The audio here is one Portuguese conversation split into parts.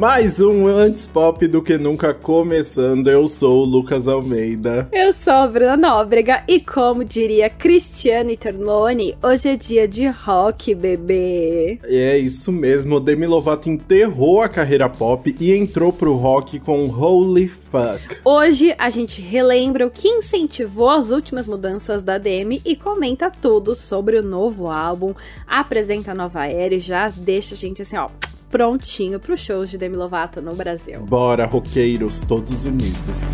Mais um Antes Pop do que nunca começando. Eu sou o Lucas Almeida. Eu sou a Bruna Nóbrega e como diria Cristiane Tornone, hoje é dia de rock, bebê. É isso mesmo, Demi Lovato enterrou a carreira pop e entrou pro rock com Holy Fuck. Hoje a gente relembra o que incentivou as últimas mudanças da Demi e comenta tudo sobre o novo álbum, apresenta a nova era e já deixa a gente assim, ó, prontinho para os shows de Demi Lovato no Brasil. Bora, roqueiros, todos unidos.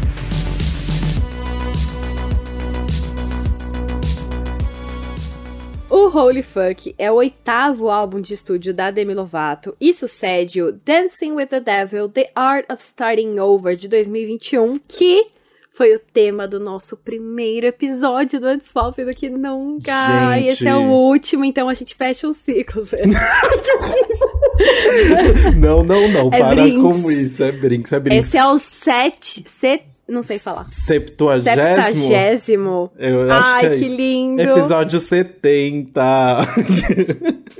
O Holy Fuck é o oitavo álbum de estúdio da Demi Lovato e sucede o Dancing with the Devil: The Art of Starting Over de 2021, que foi o tema do nosso primeiro episódio do Antes Pop do que nunca. Gente. E esse é o último, então a gente fecha os ciclos. não, não, não. É para Brinks. com isso. É Brinks, é Brinks. Esse é o sete. Set, não sei falar. Septuagésimo? Septagésimo. Eu acho Ai, que, é que lindo. Episódio 70.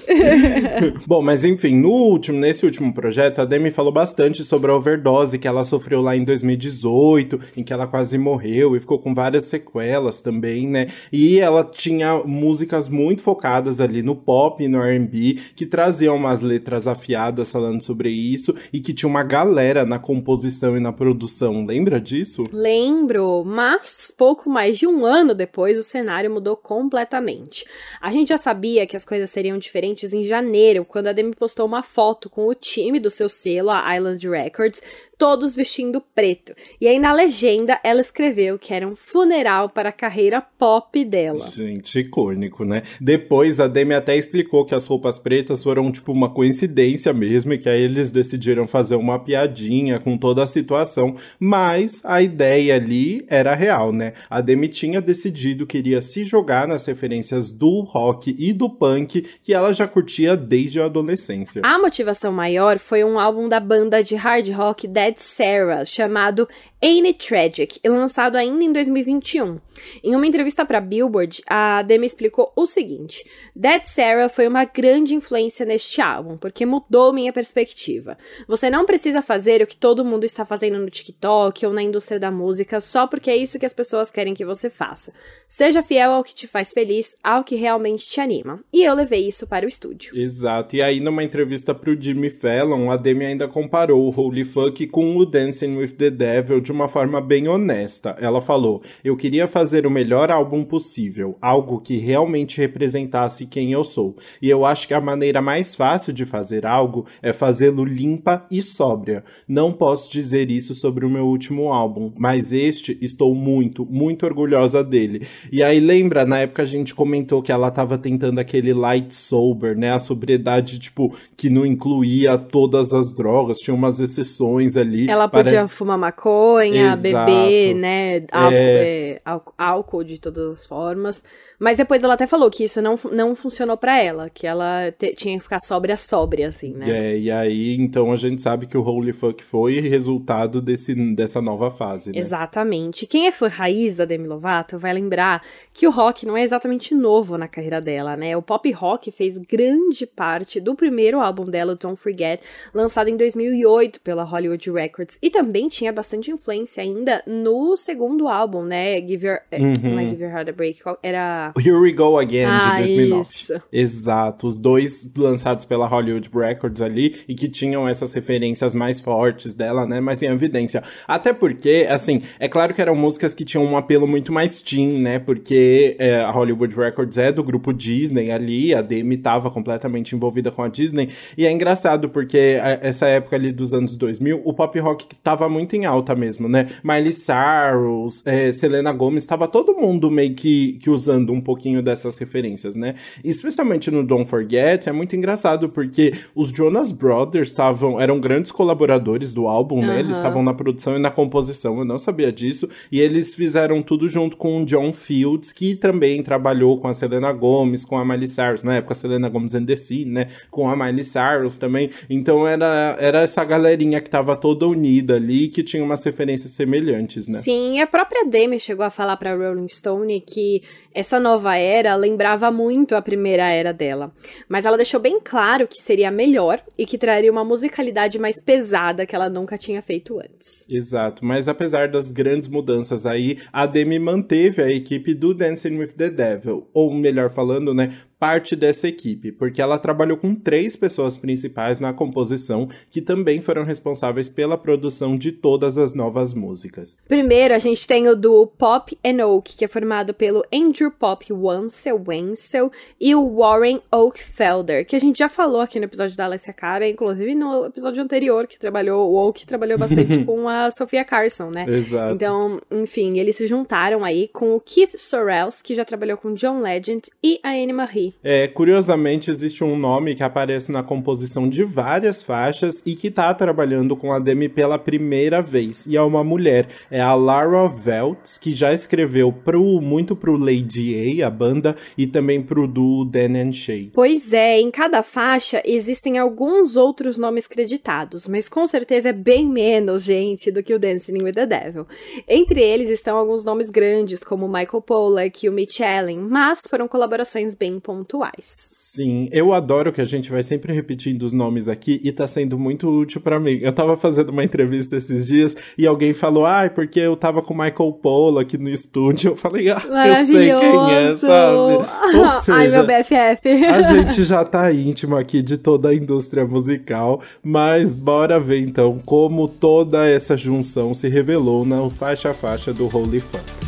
Bom, mas enfim, no último, nesse último projeto, a Demi falou bastante sobre a overdose que ela sofreu lá em 2018, em que ela quase morreu e ficou com várias sequelas também, né? E ela tinha músicas muito focadas ali no pop e no R&B, que traziam umas letras afiadas falando sobre isso e que tinha uma galera na composição e na produção. Lembra disso? Lembro, mas pouco mais de um ano depois o cenário mudou completamente. A gente já sabia que as coisas seriam diferentes em janeiro, quando a Demi postou uma foto com o time do seu selo, a Island Records, todos vestindo preto. E aí na legenda ela escreveu que era um funeral para a carreira pop dela. Gente, icônico, né? Depois a Demi até explicou que as roupas pretas foram tipo uma coincidência mesmo e que aí eles decidiram fazer uma piadinha com toda a situação, mas a ideia ali era real, né? A Demi tinha decidido que iria se jogar nas referências do rock e do punk que ela já curtia desde a adolescência. A motivação maior foi um álbum da banda de hard rock Dead Sarah, chamado It Tragic, e lançado ainda em 2021. Em uma entrevista para Billboard, a Demi explicou o seguinte: Dead Sarah foi uma grande influência neste álbum, porque mudou minha perspectiva. Você não precisa fazer o que todo mundo está fazendo no TikTok ou na indústria da música só porque é isso que as pessoas querem que você faça. Seja fiel ao que te faz feliz, ao que realmente te anima. E eu levei isso para o estúdio. Exato. E aí, numa entrevista pro Jimmy Fallon, a Demi ainda comparou o Holy Fuck com o Dancing with the Devil de uma forma bem honesta. Ela falou: Eu queria fazer o melhor álbum possível, algo que realmente representasse quem eu sou. E eu acho que a maneira mais fácil de fazer algo é fazê-lo limpa e sóbria. Não posso dizer isso sobre o meu último álbum, mas este estou muito, muito orgulhosa dele. E aí, lembra, na época a gente comentou que ela tava tentando aquele light sober, né? A sobriedade, tipo, que não incluía todas as drogas, tinha umas exceções ali. Ela para- podia fumar maconha, Exato. beber, né? Álcool, É. é, álcool- de todas as formas. Mas depois ela até falou que isso não, não funcionou pra ela, que ela te- tinha que ficar sóbria, sóbria, assim, né? É, e aí, então a gente sabe que o Holy Fuck foi resultado desse, dessa nova fase, né? Exatamente. Quem é fã raiz da Demi Lovato vai lembrar que o rock não é exatamente novo na carreira dela, né? O pop rock fez grande parte do primeiro álbum dela, o Don't Forget, lançado em 2008 pela Hollywood Records, e também tinha bastante influência ainda no segundo álbum, né? Give Your, eh, não é Give Your Heart a Break, era Here We Go Again, Ah, de 2009. isso. Exato, os dois lançados pela Hollywood Records ali e que tinham essas referências mais fortes dela, né, mais em evidência. Até porque, assim, é claro que eram músicas que tinham um apelo muito mais teen, né, porque é, a Hollywood Records é do grupo Disney ali, a Demi tava completamente envolvida com a Disney, e é engraçado porque é, essa época ali dos anos 2000, o pop rock tava muito em alta mesmo, né, Miley Cyrus, é, Selena Gomez, tava todo mundo meio que, que usando um pouquinho dessas referências, né? E especialmente no Don't Forget, é muito engraçado porque os Jonas Brothers estavam eram grandes colaboradores do álbum, né? Eles estavam na produção e na composição, eu não sabia disso, e eles fizeram tudo junto com o John Fields, que também trabalhou com a Selena Gomez, com a Miley Cyrus, na época a Selena Gomez and the Sea, né? Com a Miley Cyrus também. Então era, era essa galerinha que tava todo toda unida ali, que tinha umas referências semelhantes, né? Sim, a própria Demi chegou a falar pra Rolling Stone que essa nova era lembrava muito a primeira era dela. Mas ela deixou bem claro que seria melhor e que traria uma musicalidade mais pesada que ela nunca tinha feito antes. Exato, mas apesar das grandes mudanças aí, a Demi manteve a equipe do Dancing with the Devil, ou melhor falando, né, parte dessa equipe, porque ela trabalhou com três pessoas principais na composição que também foram responsáveis pela produção de todas as novas músicas. Primeiro, a gente tem o duo Pop and Oak, que é formado pelo Andrew Pop Wansel Wenzel e o Warren Oakfelder, que a gente já falou aqui no episódio da Alessia Cara, inclusive no episódio anterior, que trabalhou, o Oak trabalhou bastante com a Sofia Carson, né? Exato. Então, enfim, eles se juntaram aí com o Keith Sorrells, que já trabalhou com John Legend, e a Annie Marie. É, curiosamente, existe um nome que aparece na composição de várias faixas e que tá trabalhando com a Demi pela primeira vez. E é uma mulher, é a Lara Veltz, que já escreveu pro, muito pro Lady A, a banda, e também pro duo Dan and Shay. Pois é, em cada faixa existem alguns outros nomes creditados, mas com certeza é bem menos gente do que o Dancing with the Devil. Entre eles estão alguns nomes grandes, como Michael Pollack e o Mitch Allen, mas foram colaborações bem pontuais. Sim, eu adoro que a gente vai sempre repetindo os nomes aqui e tá sendo muito útil para mim. Eu tava fazendo uma entrevista esses dias e alguém falou, ah, porque eu tava com o Michael Polo aqui no estúdio. Eu falei, ah, eu sei quem é, sabe? Ou seja, ai, meu BFF. a gente já tá íntimo aqui de toda a indústria musical, mas bora ver então como toda essa junção se revelou na faixa a faixa do Holy Funk.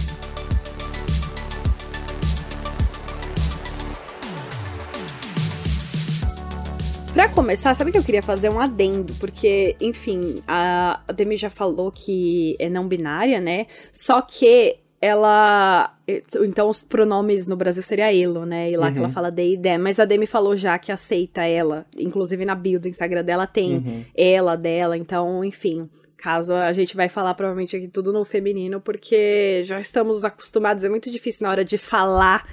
Pra começar, sabe que eu queria fazer um adendo? Porque, enfim, a Demi já falou que é não binária, né? Só que ela. Então, os pronomes no Brasil seria elo, né? E lá uhum. que ela uhum. fala they e them. Mas a Demi falou já que aceita ela. Inclusive na bio do Instagram dela tem uhum. ela, dela. Então, enfim. Caso a gente vai falar provavelmente aqui tudo no feminino, porque já estamos acostumados. É muito difícil na hora de falar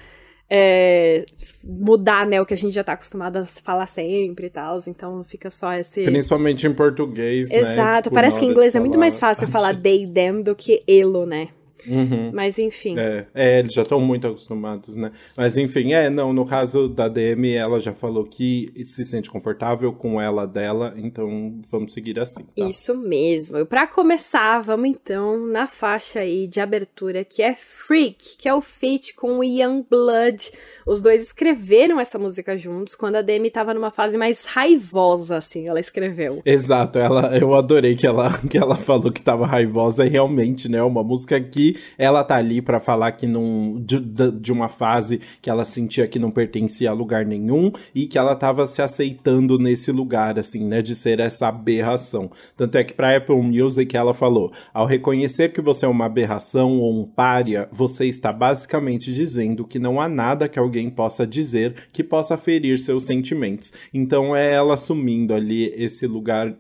é, mudar, né, o que a gente já tá acostumado a falar sempre e tal, então fica só esse... Principalmente em português, Exato, né? Exato, tipo, parece que em inglês é muito mais fácil falar they, them do que elo, né? Uhum. Mas enfim. É, é eles já estão muito acostumados, né? Mas enfim, é, não, no caso da DM, ela já falou que se sente confortável com ela dela, então vamos seguir assim. Tá? Isso mesmo. E pra começar, vamos então na faixa aí de abertura que é Freak, que é o feat com o Young Blood. Os dois escreveram essa música juntos quando a Demi tava numa fase mais raivosa, assim, ela escreveu. Exato, ela, eu adorei que ela, que ela falou que tava raivosa e realmente, né? Uma música que ela tá ali para falar que não de, de, uma fase que ela sentia que não pertencia a lugar nenhum e que ela tava se aceitando nesse lugar, assim, né, de ser essa aberração. Tanto é que pra Apple Music ela falou: ao reconhecer que você é uma aberração ou um pária, você está basicamente dizendo que não há nada que alguém possa dizer que possa ferir seus sentimentos. Então é ela assumindo ali esse lugar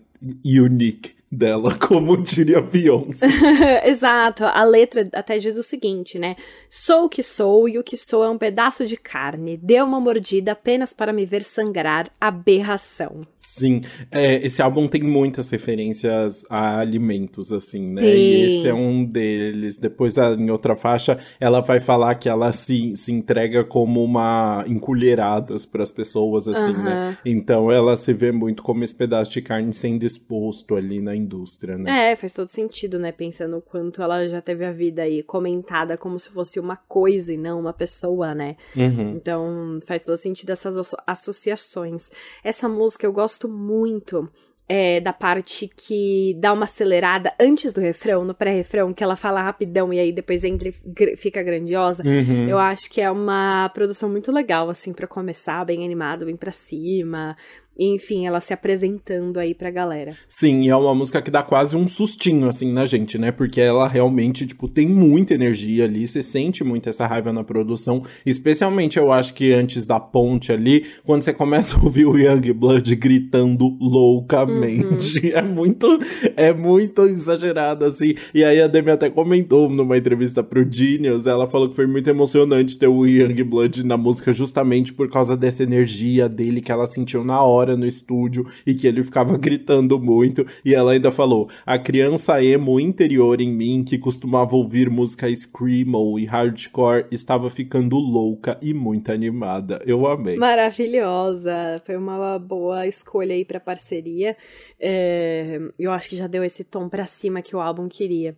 unique dela, como diria Beyoncé. Exato, a letra até diz o seguinte, né? Sou o que sou e o que sou é um pedaço de carne. Deu uma mordida apenas para me ver sangrar. Aberração. Sim, é, esse álbum tem muitas referências a alimentos, assim, né? E esse é um deles. Depois, em outra faixa, ela vai falar que ela se, se entrega como uma encolheradas para as pessoas, assim, uhum. né? Então ela se vê muito como esse pedaço de carne sendo exposto ali na indústria, né? É, faz todo sentido, né? Pensando o quanto ela já teve a vida aí comentada como se fosse uma coisa e não uma pessoa, né? Uhum. Então faz todo sentido essas associações. Essa música eu gosto muito. É, da parte que dá uma acelerada antes do refrão, no pré-refrão, que ela fala rapidão e aí depois entra e fica grandiosa. Uhum. Eu acho que é uma produção muito legal, assim, para começar, bem animado, bem pra cima enfim, ela se apresentando aí pra galera. Sim, é uma música que dá quase um sustinho, assim, na gente, né? Porque ela realmente, tipo, tem muita energia ali, você sente muito essa raiva na produção, especialmente eu acho que antes da ponte ali, quando você começa a ouvir o Young Blood gritando loucamente. Uhum. É muito, é muito exagerado, assim. E aí a Demi até comentou numa entrevista pro Genius, ela falou que foi muito emocionante ter o Young Blood na música justamente por causa dessa energia dele que ela sentiu na hora hora no estúdio e que ele ficava gritando muito. E ela ainda falou: a criança emo interior em mim, que costumava ouvir música screamo e hardcore, estava ficando louca e muito animada. Eu amei. Maravilhosa. Foi uma boa escolha aí pra parceria. É, eu acho que já deu esse tom pra cima que o álbum queria.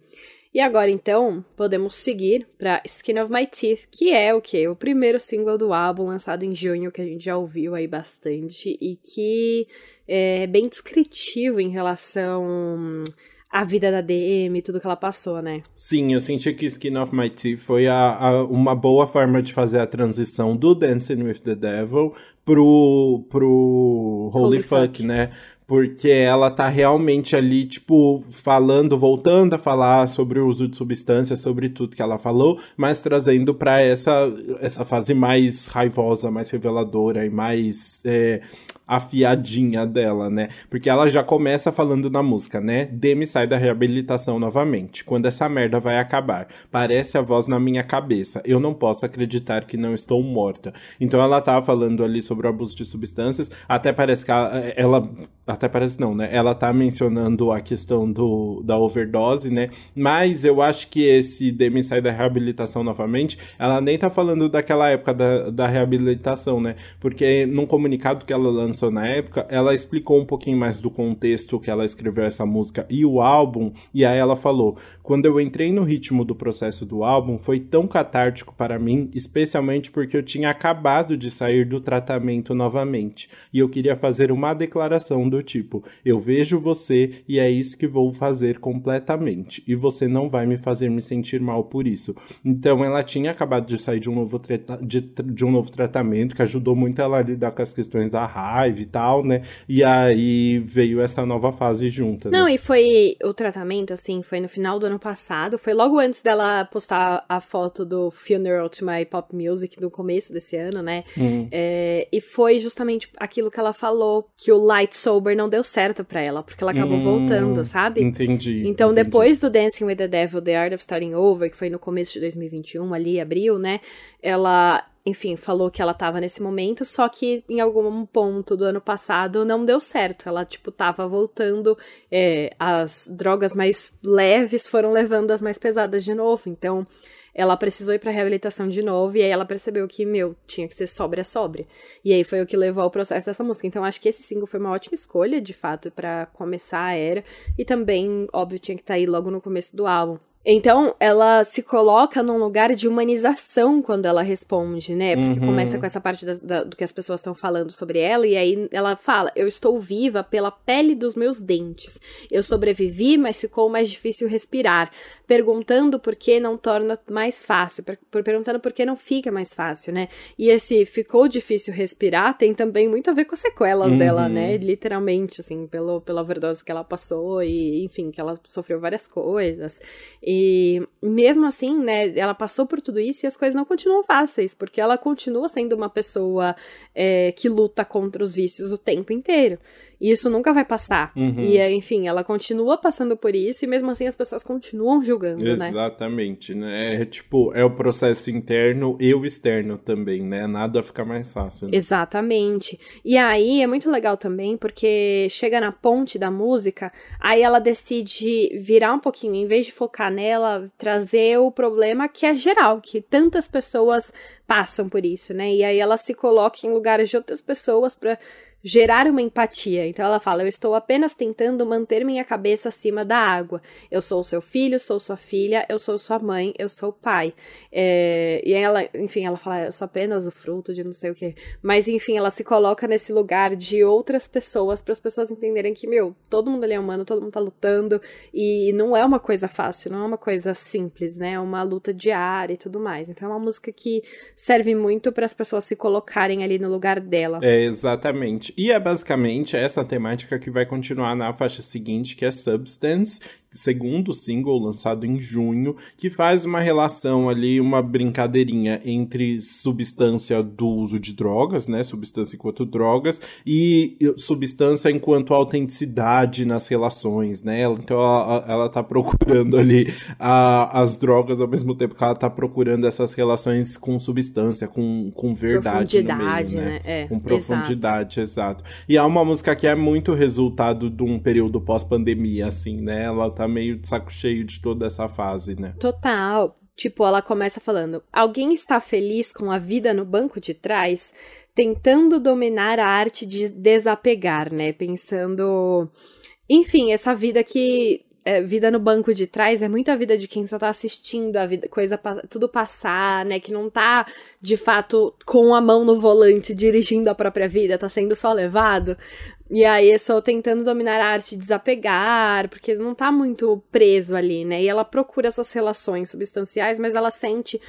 E agora então, podemos seguir para Skin of My Teeth, que é o que? O primeiro single do álbum lançado em junho, que a gente já ouviu aí bastante e que é bem descritivo em relação à vida da DM e tudo que ela passou, né? Sim, eu senti que Skin of My Teeth foi a, a, uma boa forma de fazer a transição do Dancing with the Devil pro, pro Holy, Holy fuck, fuck, né? Porque ela tá realmente ali, tipo, falando, voltando a falar sobre o uso de substâncias, sobre tudo que ela falou, mas trazendo para essa, essa fase mais raivosa, mais reveladora e mais é, afiadinha dela, né? Porque ela já começa falando na música, né? Demi sai da reabilitação novamente. Quando essa merda vai acabar? Parece a voz na minha cabeça. Eu não posso acreditar que não estou morta. Então ela tava falando ali sobre o abuso de substâncias, até parece que ela, ela até parece não, né? Ela tá mencionando a questão do, da overdose, né? Mas eu acho que esse Demi sai da reabilitação novamente, ela nem tá falando daquela época da, da reabilitação, né? Porque num comunicado que ela lançou na época, ela explicou um pouquinho mais do contexto que ela escreveu essa música e o álbum, e aí ela falou: quando eu entrei no ritmo do processo do álbum, foi tão catártico para mim, especialmente porque eu tinha acabado de sair do tratamento novamente, e eu queria fazer uma declaração do tipo: eu vejo você e é isso que vou fazer completamente, e você não vai me fazer me sentir mal por isso. Então ela tinha acabado de sair de um novo, de, de um novo tratamento que ajudou muito ela a lidar com as questões da raiva e tal, né? E aí veio essa nova fase junta. Né? Não, e foi o tratamento, assim, foi no final do ano passado, foi logo antes dela postar a foto do Funeral to My Pop Music no começo desse ano, né? Uhum. É, e foi justamente aquilo que ela falou, que o Light Sober não deu certo para ela, porque ela acabou hum, voltando, sabe? Entendi. Então, entendi. depois do Dancing with the Devil, The Art of Starting Over, que foi no começo de 2021, ali, abril, né? Ela enfim, falou que ela tava nesse momento, só que em algum ponto do ano passado não deu certo. Ela, tipo, tava voltando, é, as drogas mais leves foram levando as mais pesadas de novo. Então, ela precisou ir pra reabilitação de novo, e aí ela percebeu que, meu, tinha que ser sóbria, sóbria. E aí foi o que levou ao processo dessa música. Então acho que esse single foi uma ótima escolha, de fato, para começar a era. E também, óbvio, tinha que estar tá aí logo no começo do álbum. Então, ela se coloca num lugar de humanização quando ela responde, né? Porque uhum. começa com essa parte da, da, do que as pessoas estão falando sobre ela, e aí ela fala: Eu estou viva pela pele dos meus dentes. Eu sobrevivi, mas ficou mais difícil respirar. Perguntando por que não torna mais fácil, per perguntando por que não fica mais fácil, né? E esse ficou difícil respirar tem também muito a ver com as sequelas uhum. dela, né? Literalmente, assim, pelo, pela overdose que ela passou, e enfim, que ela sofreu várias coisas. E mesmo assim, né, ela passou por tudo isso e as coisas não continuam fáceis, porque ela continua sendo uma pessoa é, que luta contra os vícios o tempo inteiro. E isso nunca vai passar. Uhum. E, enfim, ela continua passando por isso e mesmo assim as pessoas continuam julgando, né? Exatamente, né? É tipo, é o processo interno e o externo também, né? Nada fica mais fácil. Né? Exatamente. E aí é muito legal também porque chega na ponte da música, aí ela decide virar um pouquinho, em vez de focar nela, trazer o problema que é geral, que tantas pessoas passam por isso, né? E aí ela se coloca em lugares de outras pessoas para gerar uma empatia. Então ela fala: Eu estou apenas tentando manter minha cabeça acima da água. Eu sou seu filho, sou sua filha, eu sou sua mãe, eu sou o pai. É, e ela, enfim, ela fala: Eu sou apenas o fruto de não sei o que. Mas enfim, ela se coloca nesse lugar de outras pessoas para as pessoas entenderem que, meu, todo mundo ali é humano, todo mundo tá lutando e não é uma coisa fácil, não é uma coisa simples, né? É uma luta diária e tudo mais. Então é uma música que serve muito para as pessoas se colocarem ali no lugar dela. É, exatamente. E é basicamente essa temática que vai continuar na faixa seguinte, que é Substance, segundo single lançado em junho, que faz uma relação ali, uma brincadeirinha entre substância do uso de drogas, né? Substância enquanto drogas e substância enquanto autenticidade nas relações, né? Então ela, ela tá procurando ali a, as drogas ao mesmo tempo que ela tá procurando essas relações com substância, com, com verdade. Profundidade, meio, né? né? É, com profundidade, exato. exato. E é uma música que é muito resultado de um período pós-pandemia, assim, né? Ela tá meio de saco cheio de toda essa fase, né? Total. Tipo, ela começa falando: Alguém está feliz com a vida no banco de trás? Tentando dominar a arte de desapegar, né? Pensando. Enfim, essa vida que. É, vida no banco de trás é muito a vida de quem só tá assistindo a vida, coisa, tudo passar, né? Que não tá, de fato, com a mão no volante, dirigindo a própria vida, tá sendo só levado. E aí é só tentando dominar a arte de desapegar, porque não tá muito preso ali, né? E ela procura essas relações substanciais, mas ela sente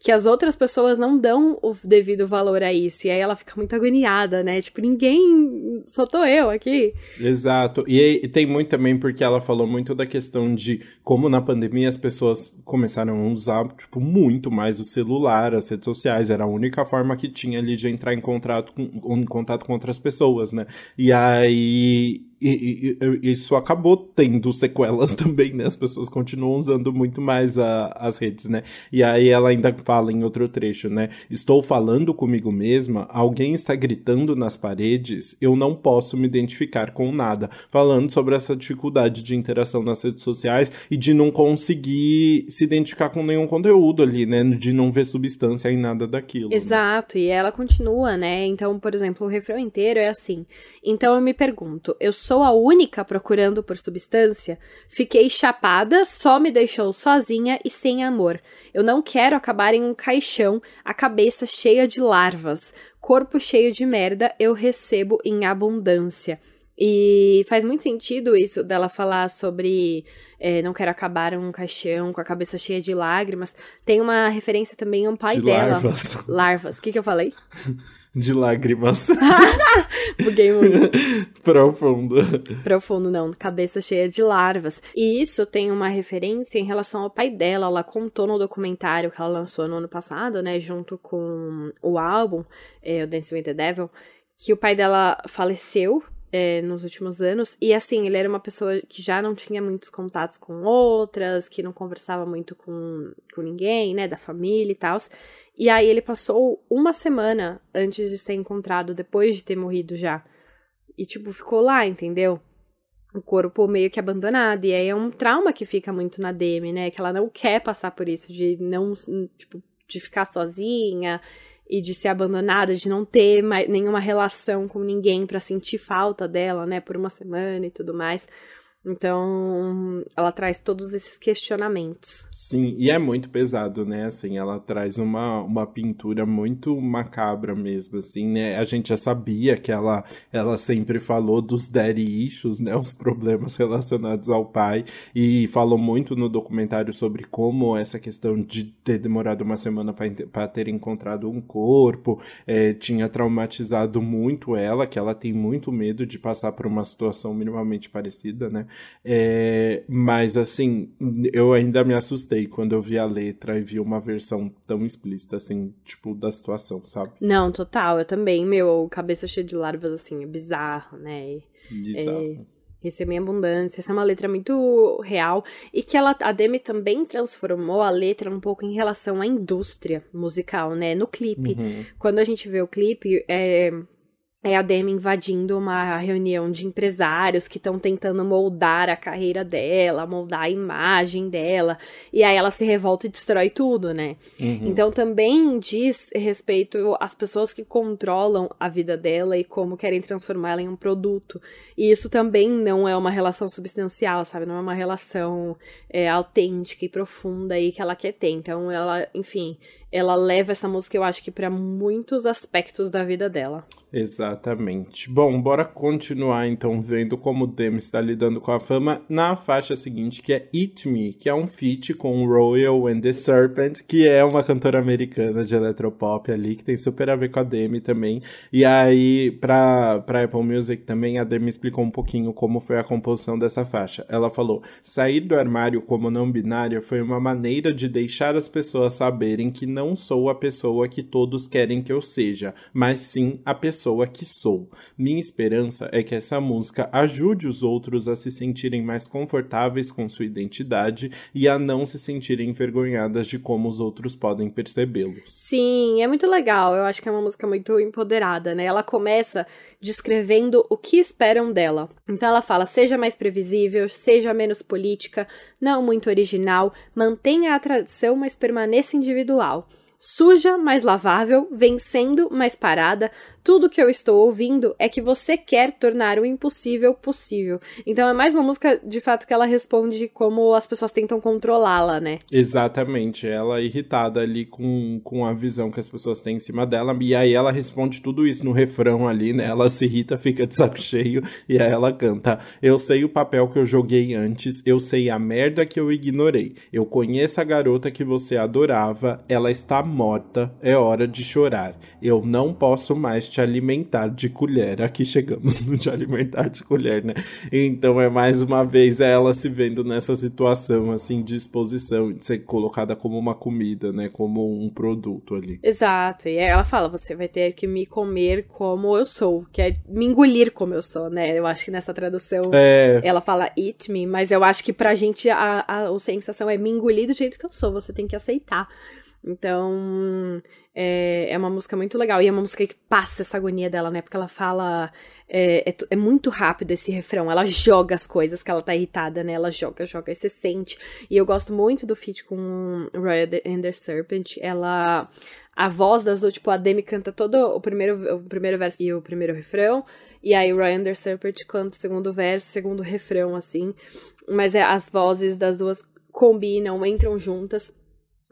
que as outras pessoas não dão o devido valor a isso. E aí ela fica muito agoniada, né? Tipo, ninguém. Só tô eu aqui. Exato. E, e tem muito também porque ela falou muito da questão de como na pandemia as pessoas começaram a usar, tipo, muito mais o celular, as redes sociais. Era a única forma que tinha ali de entrar em contato com, em contato com outras pessoas, né? E aí e, e, isso acabou tendo sequelas também, né? As pessoas continuam usando muito mais a, as redes, né? E aí ela ainda fala em outro trecho, né? Estou falando comigo mesma, alguém está gritando nas paredes, eu não posso me identificar com nada. Falando sobre essa dificuldade de interação nas redes sociais e de não conseguir se identificar com nenhum conteúdo ali, né? De não ver substância em nada daquilo. Né? Exato, né? e ela continua, né? Então, por exemplo, o refrão inteiro é assim. Então eu me pergunto, eu sou a única procurando por substância? Fiquei chapada, só me deixou sozinha e sem amor. Eu não quero acabar em um caixão, a cabeça cheia de larvas, corpo cheio de merda, eu recebo em abundância. E faz muito sentido isso dela falar sobre é, não quero acabar um caixão com a cabeça cheia de lágrimas. Tem uma referência também a um pai de dela. Larvas. Larvas. O que, que eu falei? de lágrimas. Buguei muito. Profundo. Profundo, não. Cabeça cheia de larvas. E isso tem uma referência em relação ao pai dela. Ela contou no documentário que ela lançou no ano passado, né? Junto com o álbum, é, o Dance with the Devil, que o pai dela faleceu é, nos últimos anos. E assim, ele era uma pessoa que já não tinha muitos contatos com outras, que não conversava muito com, com ninguém, né, da família e tal. E aí ele passou uma semana antes de ser encontrado, depois de ter morrido já. E, tipo, ficou lá, entendeu? O corpo meio que abandonado. E aí é um trauma que fica muito na Demi, né? Que ela não quer passar por isso, de não, tipo, de ficar sozinha e de ser abandonada, de não ter mais, nenhuma relação com ninguém para sentir falta dela, né, por uma semana e tudo mais. Então, ela traz todos esses questionamentos. Sim, e é muito pesado, né? Assim, ela traz uma, uma pintura muito macabra mesmo, assim, né? A gente já sabia que ela, ela sempre falou dos daddy issues, né? Os problemas relacionados ao pai, e falou muito no documentário sobre como essa questão de ter demorado uma semana para ter encontrado um corpo é, tinha traumatizado muito ela, que ela tem muito medo de passar por uma situação minimamente parecida, né? É, mas assim, eu ainda me assustei quando eu vi a letra e vi uma versão tão explícita, assim, tipo, da situação, sabe? Não, total, eu também, meu, cabeça cheia de larvas, assim, é bizarro, né? Bizarro. É... Receber em abundância. Essa é uma letra muito real. E que ela, a Demi também transformou a letra um pouco em relação à indústria musical, né? No clipe. Uhum. Quando a gente vê o clipe, é, é a Demi invadindo uma reunião de empresários que estão tentando moldar a carreira dela, moldar a imagem dela, e aí ela se revolta e destrói tudo, né? Uhum. Então também diz respeito às pessoas que controlam a vida dela e como querem transformá-la em um produto. E isso também não é uma relação substancial, sabe? Não é uma relação é, autêntica e profunda aí que ela quer ter. Então ela, enfim, ela leva essa música, eu acho que para muitos aspectos da vida dela. Exatamente. Bom, bora continuar então vendo como o Demi está lidando com a fama na faixa seguinte, que é Eat Me, que é um feat com Royal and the Serpent, que é uma cantora americana de eletropop ali, que tem super a ver com a Demi também. E aí, pra, pra Apple Music também, a Demi explicou um pouquinho como foi a composição dessa faixa. Ela falou: sair do armário como não binária foi uma maneira de deixar as pessoas saberem que não sou a pessoa que todos querem que eu seja, mas sim a pessoa que sou. Minha esperança é que essa música ajude os outros a se sentirem mais confortáveis com sua identidade e a não se sentirem envergonhadas de como os outros podem percebê-los. Sim, é muito legal. Eu acho que é uma música muito empoderada, né? Ela começa descrevendo o que esperam dela. Então ela fala: seja mais previsível, seja menos política, não muito original, mantenha a tradição, mas permaneça individual suja, mas lavável, vencendo, mas parada, tudo que eu estou ouvindo é que você quer tornar o impossível possível. Então é mais uma música, de fato, que ela responde como as pessoas tentam controlá-la, né? Exatamente. Ela é irritada ali com, com a visão que as pessoas têm em cima dela. E aí ela responde tudo isso no refrão ali, né? Ela se irrita, fica de saco cheio e aí ela canta: Eu sei o papel que eu joguei antes, eu sei a merda que eu ignorei. Eu conheço a garota que você adorava, ela está morta, é hora de chorar. Eu não posso mais te alimentar de colher. Aqui chegamos no de alimentar de colher, né? Então é mais uma vez ela se vendo nessa situação, assim, de exposição, de ser colocada como uma comida, né? Como um produto ali. Exato. E ela fala: você vai ter que me comer como eu sou, que é me engolir como eu sou, né? Eu acho que nessa tradução é... ela fala eat me, mas eu acho que pra gente a, a, a sensação é me engolir do jeito que eu sou, você tem que aceitar. Então, é, é uma música muito legal. E é uma música que passa essa agonia dela, né? Porque ela fala. É, é, é, muito rápido esse refrão. Ela joga as coisas que ela tá irritada, né? Ela joga, joga, e você sente. E eu gosto muito do feat com Royal and the Serpent. Ela. A voz das duas, tipo, a Demi canta todo o primeiro, o primeiro verso e o primeiro refrão. E aí Ryan the Serpent canta o segundo verso, segundo refrão, assim. Mas é, as vozes das duas combinam, entram juntas.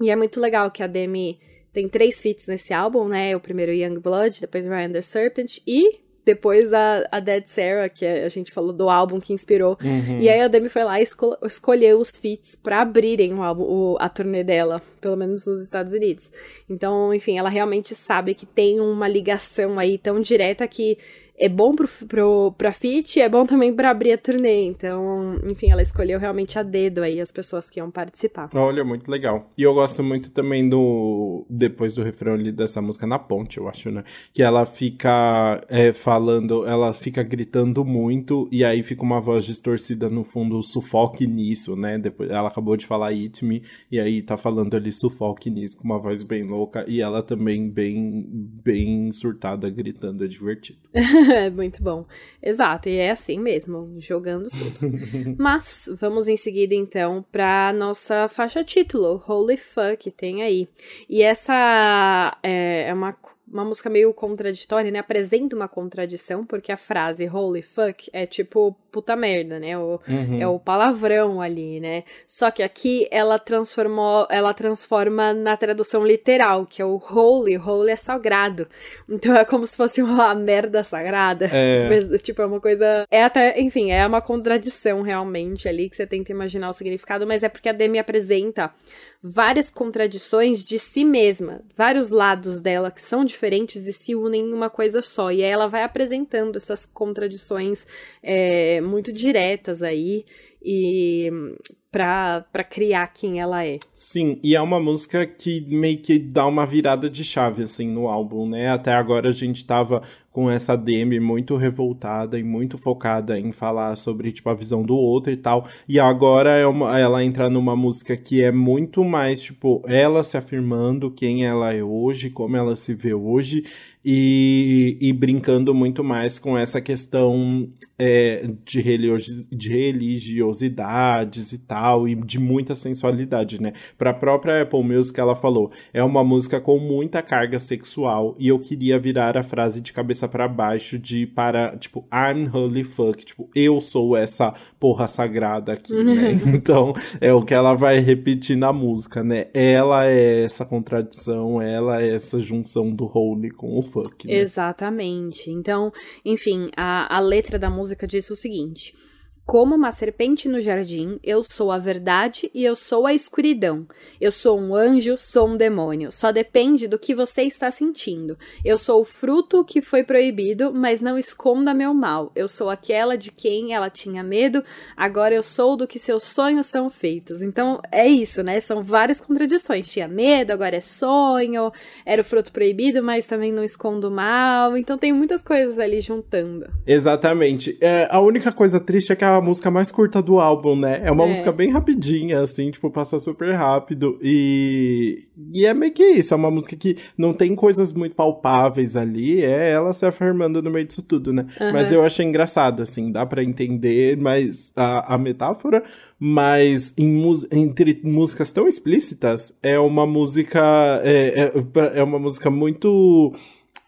E é muito legal que a Demi tem três feats nesse álbum, né? O primeiro Young Blood, depois Ryan the Serpent e depois a, a Dead Sarah, que a gente falou do álbum que inspirou. Uhum. E aí a Demi foi lá e escol escolheu os feats para abrirem o álbum, o, a turnê dela, pelo menos nos Estados Unidos. Então, enfim, ela realmente sabe que tem uma ligação aí tão direta que é bom pro, pro, pra Fit e é bom também pra abrir a turnê. Então, enfim, ela escolheu realmente a dedo aí as pessoas que iam participar. Olha, muito legal. E eu gosto muito também do. Depois do refrão ali dessa música na ponte, eu acho, né? Que ela fica é, falando, ela fica gritando muito e aí fica uma voz distorcida no fundo, sufoque nisso, né? Depois ela acabou de falar It Me e aí tá falando ali sufoque nisso com uma voz bem louca e ela também bem, bem surtada gritando, é divertido. é muito bom. Exato, e é assim mesmo, jogando tudo. Mas vamos em seguida então para nossa faixa título, Holy Fuck, tem aí. E essa é, é uma uma música meio contraditória, né? Apresenta uma contradição, porque a frase holy fuck é tipo puta merda, né? O, uhum. É o palavrão ali, né? Só que aqui ela transformou, ela transforma na tradução literal, que é o holy, holy é sagrado. Então é como se fosse uma merda sagrada. É. Tipo, tipo, é uma coisa. É até, enfim, é uma contradição realmente ali que você tenta imaginar o significado, mas é porque a Demi apresenta várias contradições de si mesma, vários lados dela que são diferentes e se unem em uma coisa só. E aí ela vai apresentando essas contradições é, muito diretas aí e pra criar quem ela é. Sim, e é uma música que meio que dá uma virada de chave, assim, no álbum, né? Até agora a gente tava com essa Demi muito revoltada e muito focada em falar sobre, tipo, a visão do outro e tal. E agora é uma, ela entra numa música que é muito mais, tipo, ela se afirmando quem ela é hoje, como ela se vê hoje. E, e brincando muito mais com essa questão é, de, de grandiosidades e tal, e de muita sensualidade, né? Pra própria Apple Music, ela falou: é uma música com muita carga sexual, e eu queria virar a frase de cabeça para baixo de para, tipo, I'm holy fuck, tipo, eu sou essa porra sagrada aqui, né? então, é o que ela vai repetir na música, né? Ela é essa contradição, ela é essa junção do holy com o fuck. Né? Exatamente. Então, enfim, a, a letra da música diz o seguinte. Como uma serpente no jardim, eu sou a verdade e eu sou a escuridão. Eu sou um anjo, sou um demônio. Só depende do que você está sentindo. Eu sou o fruto que foi proibido, mas não esconda meu mal. Eu sou aquela de quem ela tinha medo, agora eu sou do que seus sonhos são feitos. Então é isso, né? São várias contradições. Tinha medo, agora é sonho. Era o fruto proibido, mas também não escondo mal. Então tem muitas coisas ali juntando. Exatamente. É, a única coisa triste é que a a música mais curta do álbum, né? É uma é. música bem rapidinha, assim, tipo, passa super rápido. E, e é meio que isso, é uma música que não tem coisas muito palpáveis ali, é ela se afirmando no meio disso tudo, né? Uhum. Mas eu achei engraçado, assim, dá para entender mais a, a metáfora, mas em, entre músicas tão explícitas, é uma música. É, é, é uma música muito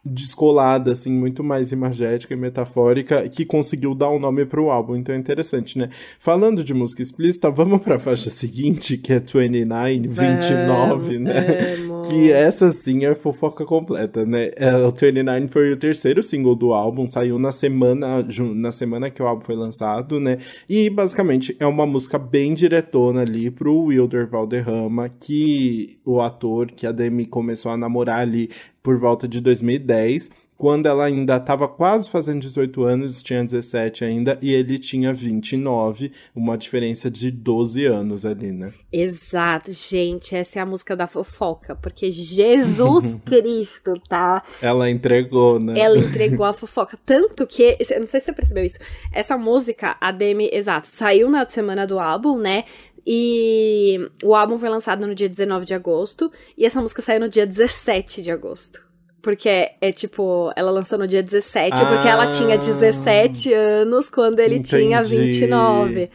descolada, assim, muito mais imagética e metafórica, que conseguiu dar um nome pro álbum, então é interessante, né? Falando de música explícita, vamos pra faixa seguinte, que é 29, 29, né? Vamos. Que essa sim é fofoca completa, né? É, o 29 foi o terceiro single do álbum, saiu na semana, na semana que o álbum foi lançado, né? E basicamente é uma música bem diretona ali pro Wilder Valderrama, que o ator que a Demi começou a namorar ali por volta de 2010, quando ela ainda estava quase fazendo 18 anos, tinha 17 ainda, e ele tinha 29, uma diferença de 12 anos ali, né? Exato, gente, essa é a música da fofoca, porque Jesus Cristo, tá? Ela entregou, né? Ela entregou a fofoca, tanto que, não sei se você percebeu isso, essa música, a Demi, exato, saiu na semana do álbum, né? E o álbum foi lançado no dia 19 de agosto. E essa música saiu no dia 17 de agosto. Porque é, é tipo, ela lançou no dia 17, ah, porque ela tinha 17 anos quando ele entendi. tinha 29. Entendeu?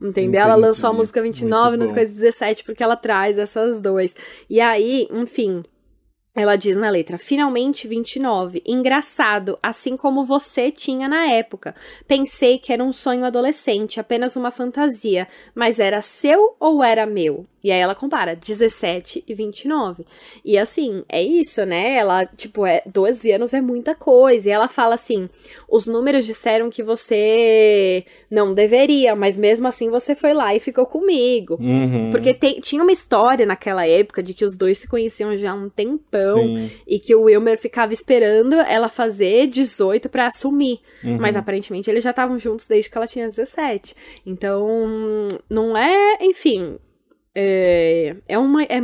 Entendi. Ela lançou a música 29 no coisa 17 porque ela traz essas duas. E aí, enfim, ela diz na letra: finalmente 29. Engraçado, assim como você tinha na época. Pensei que era um sonho adolescente, apenas uma fantasia, mas era seu ou era meu? E aí ela compara 17 e 29. E assim, é isso, né? Ela, tipo, é 12 anos é muita coisa. E ela fala assim: os números disseram que você não deveria, mas mesmo assim você foi lá e ficou comigo. Uhum. Porque tem, tinha uma história naquela época de que os dois se conheciam já há um tempão Sim. e que o Wilmer ficava esperando ela fazer 18 para assumir. Uhum. Mas aparentemente eles já estavam juntos desde que ela tinha 17. Então, não é, enfim, é, é uma. É,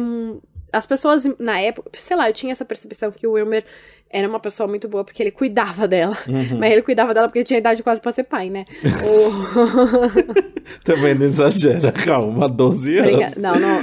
as pessoas na época, sei lá, eu tinha essa percepção que o Wilmer era uma pessoa muito boa porque ele cuidava dela. Uhum. Mas ele cuidava dela porque ele tinha idade quase pra ser pai, né? Também não exagera, calma, 12 anos. Brinca... Não, não.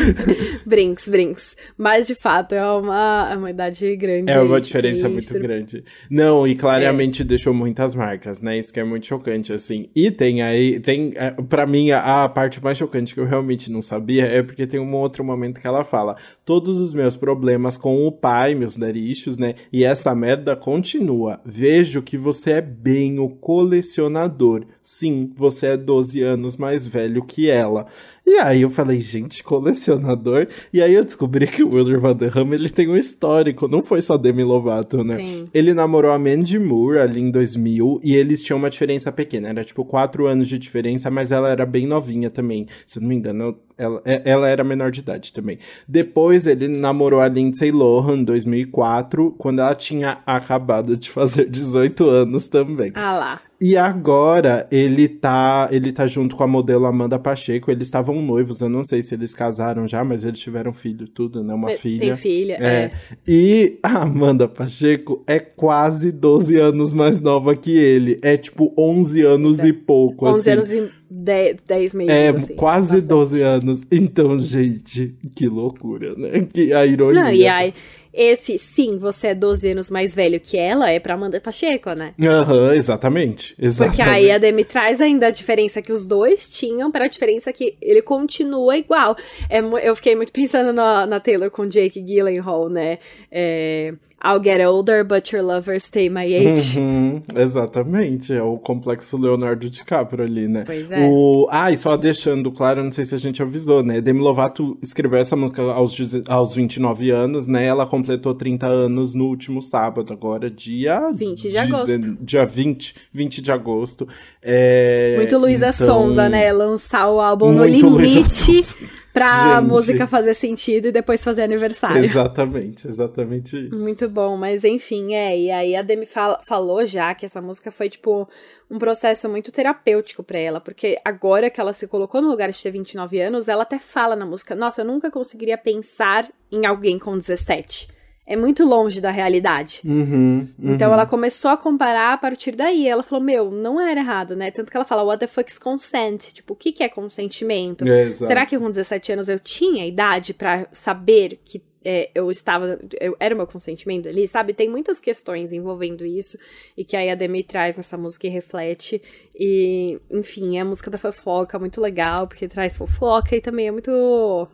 brinks, brinks. Mas de fato é uma, é uma idade grande. É uma diferença muito grande. Não, e claramente é. deixou muitas marcas, né? Isso que é muito chocante, assim. E tem aí, tem, é, pra mim, a, a parte mais chocante que eu realmente não sabia é porque tem um outro momento que ela fala: todos os meus problemas com o pai, meus derichos, né? E essa merda continua. Vejo que você é bem o colecionador. Sim, você é 12 anos mais velho que ela. E aí eu falei, gente, colecionador. E aí eu descobri que o Wilder Vanderham, ele tem um histórico, não foi só Demi Lovato, né? Sim. Ele namorou a Mandy Moore ali em 2000 e eles tinham uma diferença pequena, era tipo 4 anos de diferença, mas ela era bem novinha também. Se não me engano, ela, é, ela era menor de idade também. Depois ele namorou a Lindsay Lohan em 2004, quando ela tinha acabado de fazer 18 anos também. Ah lá. E agora ele tá, ele tá junto com a modelo Amanda Pacheco. Eles estavam noivos, eu não sei se eles casaram já, mas eles tiveram filho, tudo, né? Uma Tem filha. Tem filha, é. é. E a Amanda Pacheco é quase 12 anos mais nova que ele. É tipo 11 anos é. e pouco, 11 assim. anos e 10, 10 meses. É, assim, quase bastante. 12 anos. Então, gente, que loucura, né? Que a ironia. Não, e aí esse, sim, você é 12 anos mais velho que ela, é pra Amanda Pacheco, né? Aham, uhum, exatamente, exatamente. Porque aí a Demi traz ainda a diferença que os dois tinham para a diferença que ele continua igual. É, eu fiquei muito pensando na, na Taylor com Jake Gyllenhaal, né? É, I'll get older, but your lovers stay my age. Uhum, exatamente, é o complexo Leonardo DiCaprio ali, né? Pois é. O... Ah, e só deixando claro, não sei se a gente avisou, né? Demi Lovato escreveu essa música aos, aos 29 anos, né? Ela completou 30 anos no último sábado, agora dia... 20 de agosto. Dia 20, 20 de agosto. É... Muito Luísa então... Sonza, né? Lançar o álbum Muito no limite pra Gente. música fazer sentido e depois fazer aniversário. Exatamente, exatamente isso. Muito bom, mas enfim, é. E aí a Demi fala, falou já que essa música foi, tipo, um processo muito terapêutico para ela, porque agora que ela se colocou no lugar de ter 29 anos, ela até fala na música: Nossa, eu nunca conseguiria pensar em alguém com 17 é muito longe da realidade. Uhum, uhum. Então ela começou a comparar a partir daí. Ela falou: Meu, não era errado, né? Tanto que ela fala: What the fuck's consent? Tipo, o que, que é consentimento? É, Será que com 17 anos eu tinha idade para saber que é, eu estava. Eu, era o meu consentimento ali, sabe? Tem muitas questões envolvendo isso e que aí a Demi traz nessa música e reflete. E, enfim, é a música da fofoca, muito legal, porque traz fofoca e também é muito.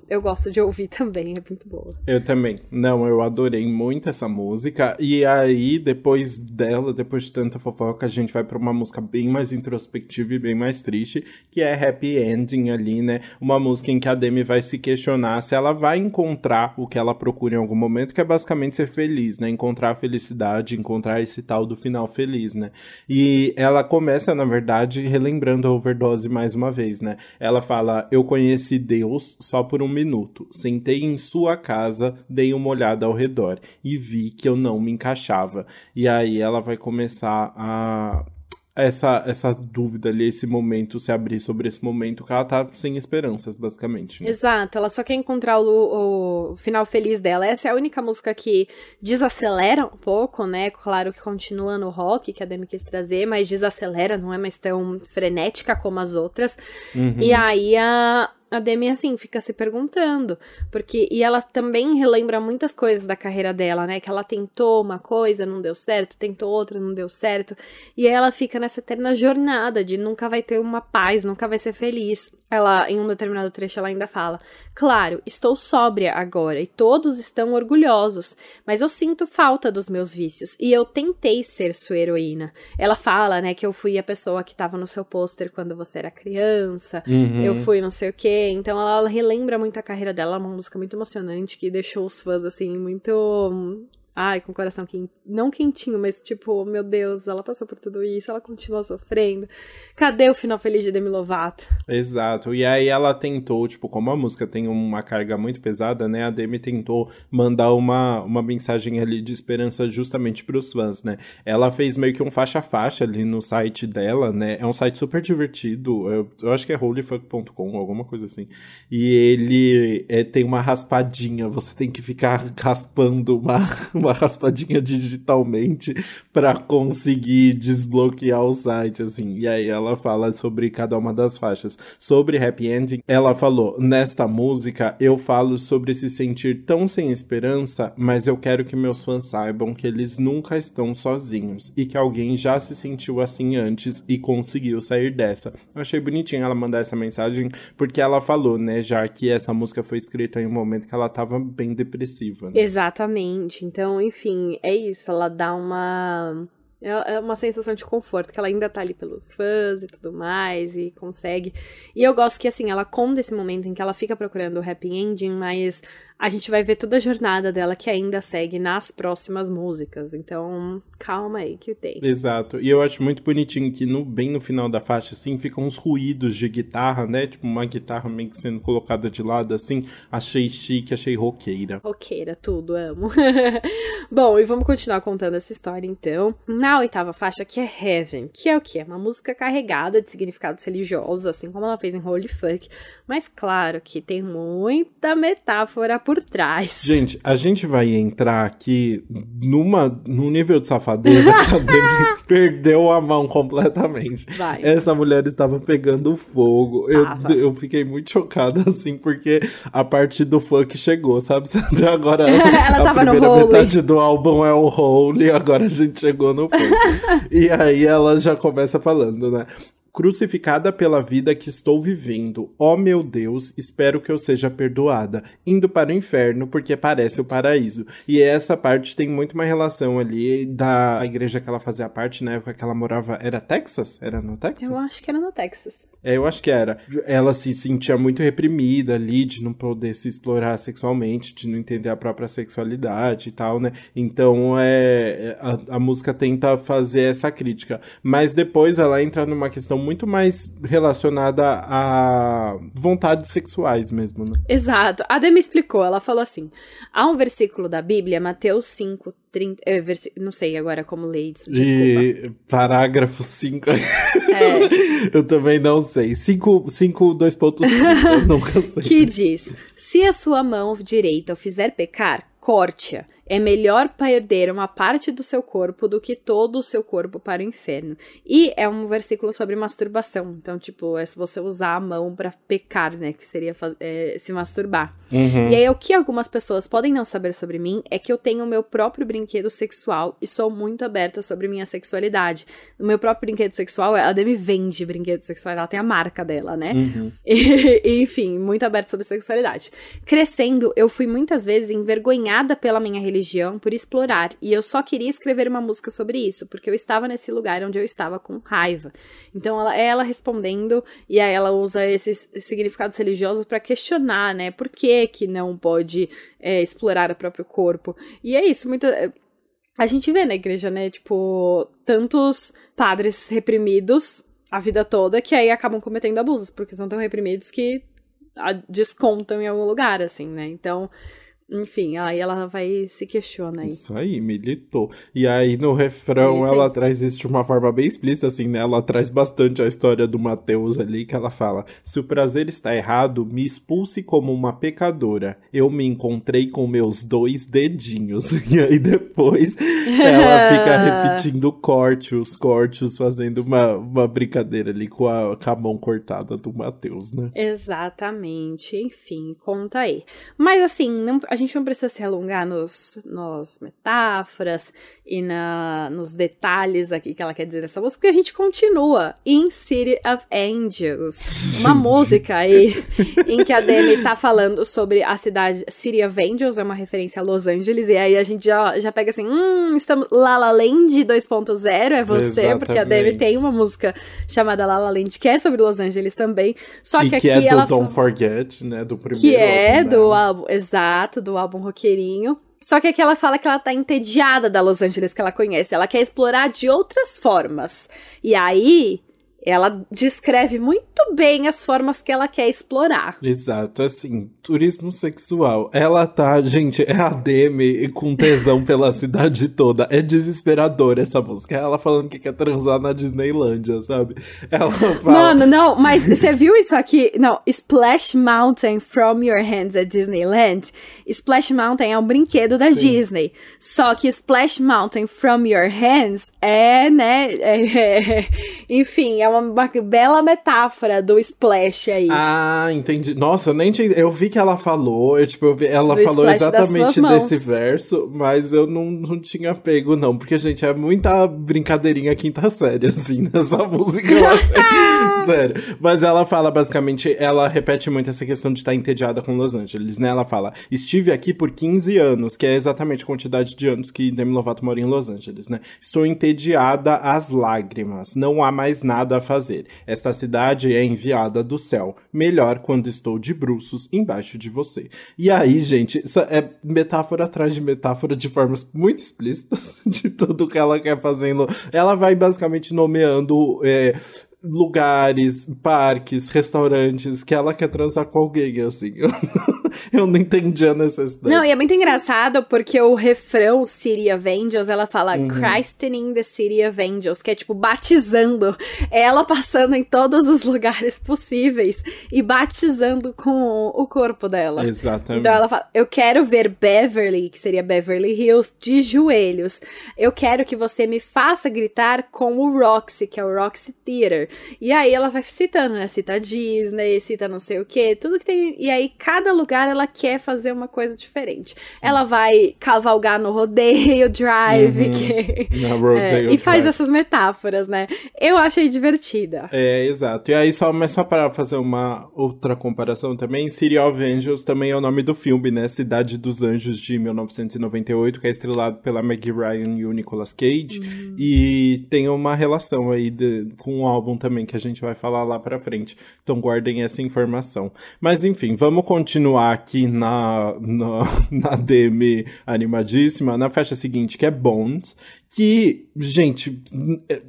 Eu gosto de ouvir também, é muito boa. Eu também. Não, eu adorei muito essa música. E aí, depois dela, depois de tanta fofoca, a gente vai pra uma música bem mais introspectiva e bem mais triste, que é Happy Ending ali, né? Uma música em que a Demi vai se questionar se ela vai encontrar o que ela procura em algum momento, que é basicamente ser feliz, né? Encontrar a felicidade, encontrar esse tal do final feliz, né? E ela começa, na verdade, relembrando a overdose mais uma vez, né? Ela fala: Eu conheci Deus só por um minuto. Sentei em sua casa, dei uma olhada ao redor e vi que eu não me encaixava. E aí ela vai começar a essa, essa dúvida ali, esse momento, se abrir sobre esse momento, que ela tá sem esperanças, basicamente. Né? Exato, ela só quer encontrar o, o, final feliz dela. Essa é a única música que desacelera um pouco, né? Claro que continua no rock, que a Demi quis trazer, mas desacelera, não é mais tão frenética como as outras. Uhum. E aí a, a Demi, assim, fica se perguntando. Porque. E ela também relembra muitas coisas da carreira dela, né? Que ela tentou uma coisa, não deu certo, tentou outra, não deu certo. E aí ela fica nessa eterna jornada de nunca vai ter uma paz, nunca vai ser feliz. Ela, em um determinado trecho, ela ainda fala: Claro, estou sóbria agora e todos estão orgulhosos, mas eu sinto falta dos meus vícios e eu tentei ser sua heroína. Ela fala, né, que eu fui a pessoa que estava no seu pôster quando você era criança, uhum. eu fui não sei o quê. Então ela relembra muito a carreira dela, uma música muito emocionante que deixou os fãs, assim, muito Ai, com o coração quente. Não quentinho, mas tipo, meu Deus, ela passou por tudo isso, ela continua sofrendo. Cadê o final feliz de Demi Lovato? Exato. E aí ela tentou, tipo, como a música tem uma carga muito pesada, né? A Demi tentou mandar uma, uma mensagem ali de esperança justamente pros fãs, né? Ela fez meio que um faixa-faixa ali no site dela, né? É um site super divertido. Eu, eu acho que é holyfuck.com, alguma coisa assim. E ele é, tem uma raspadinha, você tem que ficar raspando uma raspadinha digitalmente para conseguir desbloquear o site, assim. E aí ela fala sobre cada uma das faixas. Sobre Happy Ending, ela falou: Nesta música eu falo sobre se sentir tão sem esperança, mas eu quero que meus fãs saibam que eles nunca estão sozinhos e que alguém já se sentiu assim antes e conseguiu sair dessa. Eu achei bonitinho ela mandar essa mensagem, porque ela falou, né, já que essa música foi escrita em um momento que ela tava bem depressiva. Né? Exatamente. Então então, enfim, é isso. Ela dá uma. É, é uma sensação de conforto, que ela ainda tá ali pelos fãs e tudo mais, e consegue. E eu gosto que, assim, ela conta esse momento em que ela fica procurando o happy ending, mas a gente vai ver toda a jornada dela que ainda segue nas próximas músicas. Então, calma aí que tem. Exato. E eu acho muito bonitinho que no, bem no final da faixa, assim, ficam uns ruídos de guitarra, né? Tipo, uma guitarra meio que sendo colocada de lado, assim. Achei chique, achei roqueira. Roqueira, tudo, amo. Bom, e vamos continuar contando essa história, então. Na oitava faixa, que é Heaven, que é o quê? Uma música carregada de significados religiosos, assim como ela fez em Holy Fuck. Mas claro que tem muita metáfora por trás. Gente, a gente vai entrar aqui numa, num nível de safadeza que a Demi perdeu a mão completamente. Vai. Essa mulher estava pegando fogo. Eu, eu fiquei muito chocada, assim, porque a parte do funk chegou, sabe? Até agora Ela a tava no primeira Holy. metade do álbum é o Holy, agora a gente chegou no funk. e aí ela já começa falando, né? Crucificada pela vida que estou vivendo, ó meu Deus, espero que eu seja perdoada, indo para o inferno porque parece o paraíso. E essa parte tem muito uma relação ali da igreja que ela fazia parte, na época que ela morava. Era Texas? Era no Texas? Eu acho que era no Texas. É, eu acho que era. Ela se sentia muito reprimida ali, de não poder se explorar sexualmente, de não entender a própria sexualidade e tal, né? Então, é, a, a música tenta fazer essa crítica. Mas depois ela entra numa questão muito mais relacionada a vontades sexuais mesmo, né? Exato. A Demi explicou, ela falou assim: há um versículo da Bíblia, Mateus 5, 30. É, versi... Não sei agora como ler isso, desculpa. De parágrafo 5. É. eu também não sei. 5, 5 2 pontos. eu nunca sei. que diz: Se a sua mão direita o fizer pecar, corte-a. É melhor perder uma parte do seu corpo do que todo o seu corpo para o inferno. E é um versículo sobre masturbação. Então, tipo, é se você usar a mão para pecar, né? Que seria é, se masturbar. Uhum. E aí, o que algumas pessoas podem não saber sobre mim é que eu tenho o meu próprio brinquedo sexual e sou muito aberta sobre minha sexualidade. O meu próprio brinquedo sexual, a Demi vende brinquedo sexual, ela tem a marca dela, né? Uhum. E, enfim, muito aberta sobre sexualidade. Crescendo, eu fui muitas vezes envergonhada pela minha religião por explorar, e eu só queria escrever uma música sobre isso, porque eu estava nesse lugar onde eu estava com raiva. Então, ela, ela respondendo, e aí ela usa esses significados religiosos para questionar, né? Por que que não pode é, explorar o próprio corpo? E é isso, muito a gente vê na igreja, né, tipo, tantos padres reprimidos a vida toda que aí acabam cometendo abusos, porque são tão reprimidos que descontam em algum lugar, assim, né? Então, enfim, aí ela vai se questiona aí. Isso aí, militou. E aí no refrão Militei. ela traz isso de uma forma bem explícita, assim, né? Ela traz bastante a história do Mateus ali, que ela fala: Se o prazer está errado, me expulse como uma pecadora. Eu me encontrei com meus dois dedinhos. E aí depois ela fica repetindo cortes, cortes, fazendo uma, uma brincadeira ali com a, com a mão cortada do Mateus, né? Exatamente. Enfim, conta aí. Mas assim, não a gente não precisa se alongar nos, nos metáforas e na, nos detalhes aqui que ela quer dizer nessa música, porque a gente continua em City of Angels, uma música aí em que a Demi tá falando sobre a cidade City of Angels, é uma referência a Los Angeles, e aí a gente já, já pega assim, hum, estamos La La Land 2.0, é você, Exatamente. porque a Demi tem uma música chamada La La Land que é sobre Los Angeles também, só e que, que aqui é do ela Don't Forget, né, do primeiro que é álbum do dela. álbum, exato, do álbum roqueirinho. Só que aqui ela fala que ela tá entediada da Los Angeles que ela conhece, ela quer explorar de outras formas. E aí, ela descreve muito bem as formas que ela quer explorar. Exato, assim, turismo sexual. Ela tá, gente, é a Demi com tesão pela cidade toda. É desesperador essa música. É ela falando que quer transar na Disneylândia, sabe? Ela fala. Mano, não, mas você viu isso aqui? Não, Splash Mountain from your hands at Disneyland. Splash Mountain é um brinquedo da Sim. Disney. Só que Splash Mountain from your hands é, né? é- é- enfim, é uma, uma bela metáfora do Splash aí. Ah, entendi. Nossa, eu nem tinha. Eu vi que ela falou, eu, tipo, eu vi- ela Do falou exatamente desse verso, mas eu não, não tinha pego, não. Porque, gente, é muita brincadeirinha quinta série, assim, nessa música, eu achei. Sério. Mas ela fala, basicamente, ela repete muito essa questão de estar entediada com Los Angeles, né? Ela fala: Estive aqui por 15 anos, que é exatamente a quantidade de anos que Demi Lovato mora em Los Angeles, né? Estou entediada às lágrimas. Não há mais nada a fazer. Esta cidade é enviada do céu. Melhor quando estou de bruços embaixo de você. E aí, gente, isso é metáfora atrás de metáfora de formas muito explícitas de tudo que ela quer Lo- Ela vai basicamente nomeando. é, lugares, parques, restaurantes que ela quer transar com alguém, assim. eu não entendi a necessidade. Não, e é muito engraçado porque o refrão City of Angels, ela fala uhum. Christening the City of Angels, que é tipo batizando. Ela passando em todos os lugares possíveis e batizando com o corpo dela. Exatamente. Então ela fala: Eu quero ver Beverly, que seria Beverly Hills, de joelhos. Eu quero que você me faça gritar com o Roxy, que é o Roxy Theater. E aí ela vai citando, né? Cita Disney, cita não sei o que, tudo que tem. E aí cada lugar ela quer fazer uma coisa diferente. Sim. Ela vai cavalgar no rodeio drive, uhum. que... Na rodeio é, e faz essas metáforas, né? Eu achei divertida. É, exato. E aí, só, mas só para fazer uma outra comparação também, City of Angels também é o nome do filme, né? Cidade dos Anjos de 1998, que é estrelado pela Meg Ryan e o Nicolas Cage. Uhum. E tem uma relação aí de, com o álbum também, que a gente vai falar lá pra frente. Então guardem essa informação. Mas enfim, vamos continuar aqui na, na, na DM animadíssima, na faixa seguinte, que é Bones, que, gente,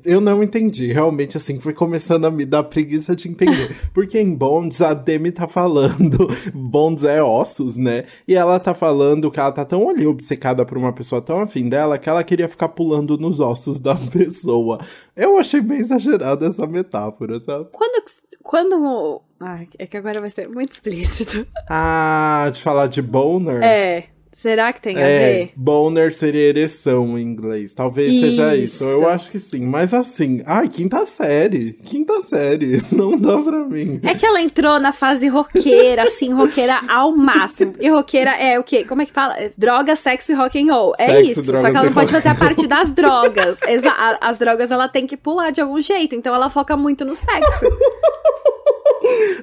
eu não entendi. Realmente, assim, foi começando a me dar preguiça de entender. Porque em Bonds, a Demi tá falando, Bonds é ossos, né? E ela tá falando que ela tá tão ali obcecada por uma pessoa tão afim dela que ela queria ficar pulando nos ossos da pessoa. Eu achei bem exagerada essa metáfora, sabe? Quando. Quando. Ah, é que agora vai ser muito explícito. Ah, de falar de boner? É. Será que tem a é, ver? Boner seria ereção em inglês. Talvez isso. seja isso. Eu acho que sim. Mas assim, ai, quinta série. Quinta série. Não dá pra mim. É que ela entrou na fase roqueira, assim, roqueira ao máximo. Porque roqueira é o quê? Como é que fala? Droga, sexo e rock and roll. É sexo, isso. Só que ela não pode fazer a parte das drogas. As drogas ela tem que pular de algum jeito. Então ela foca muito no sexo.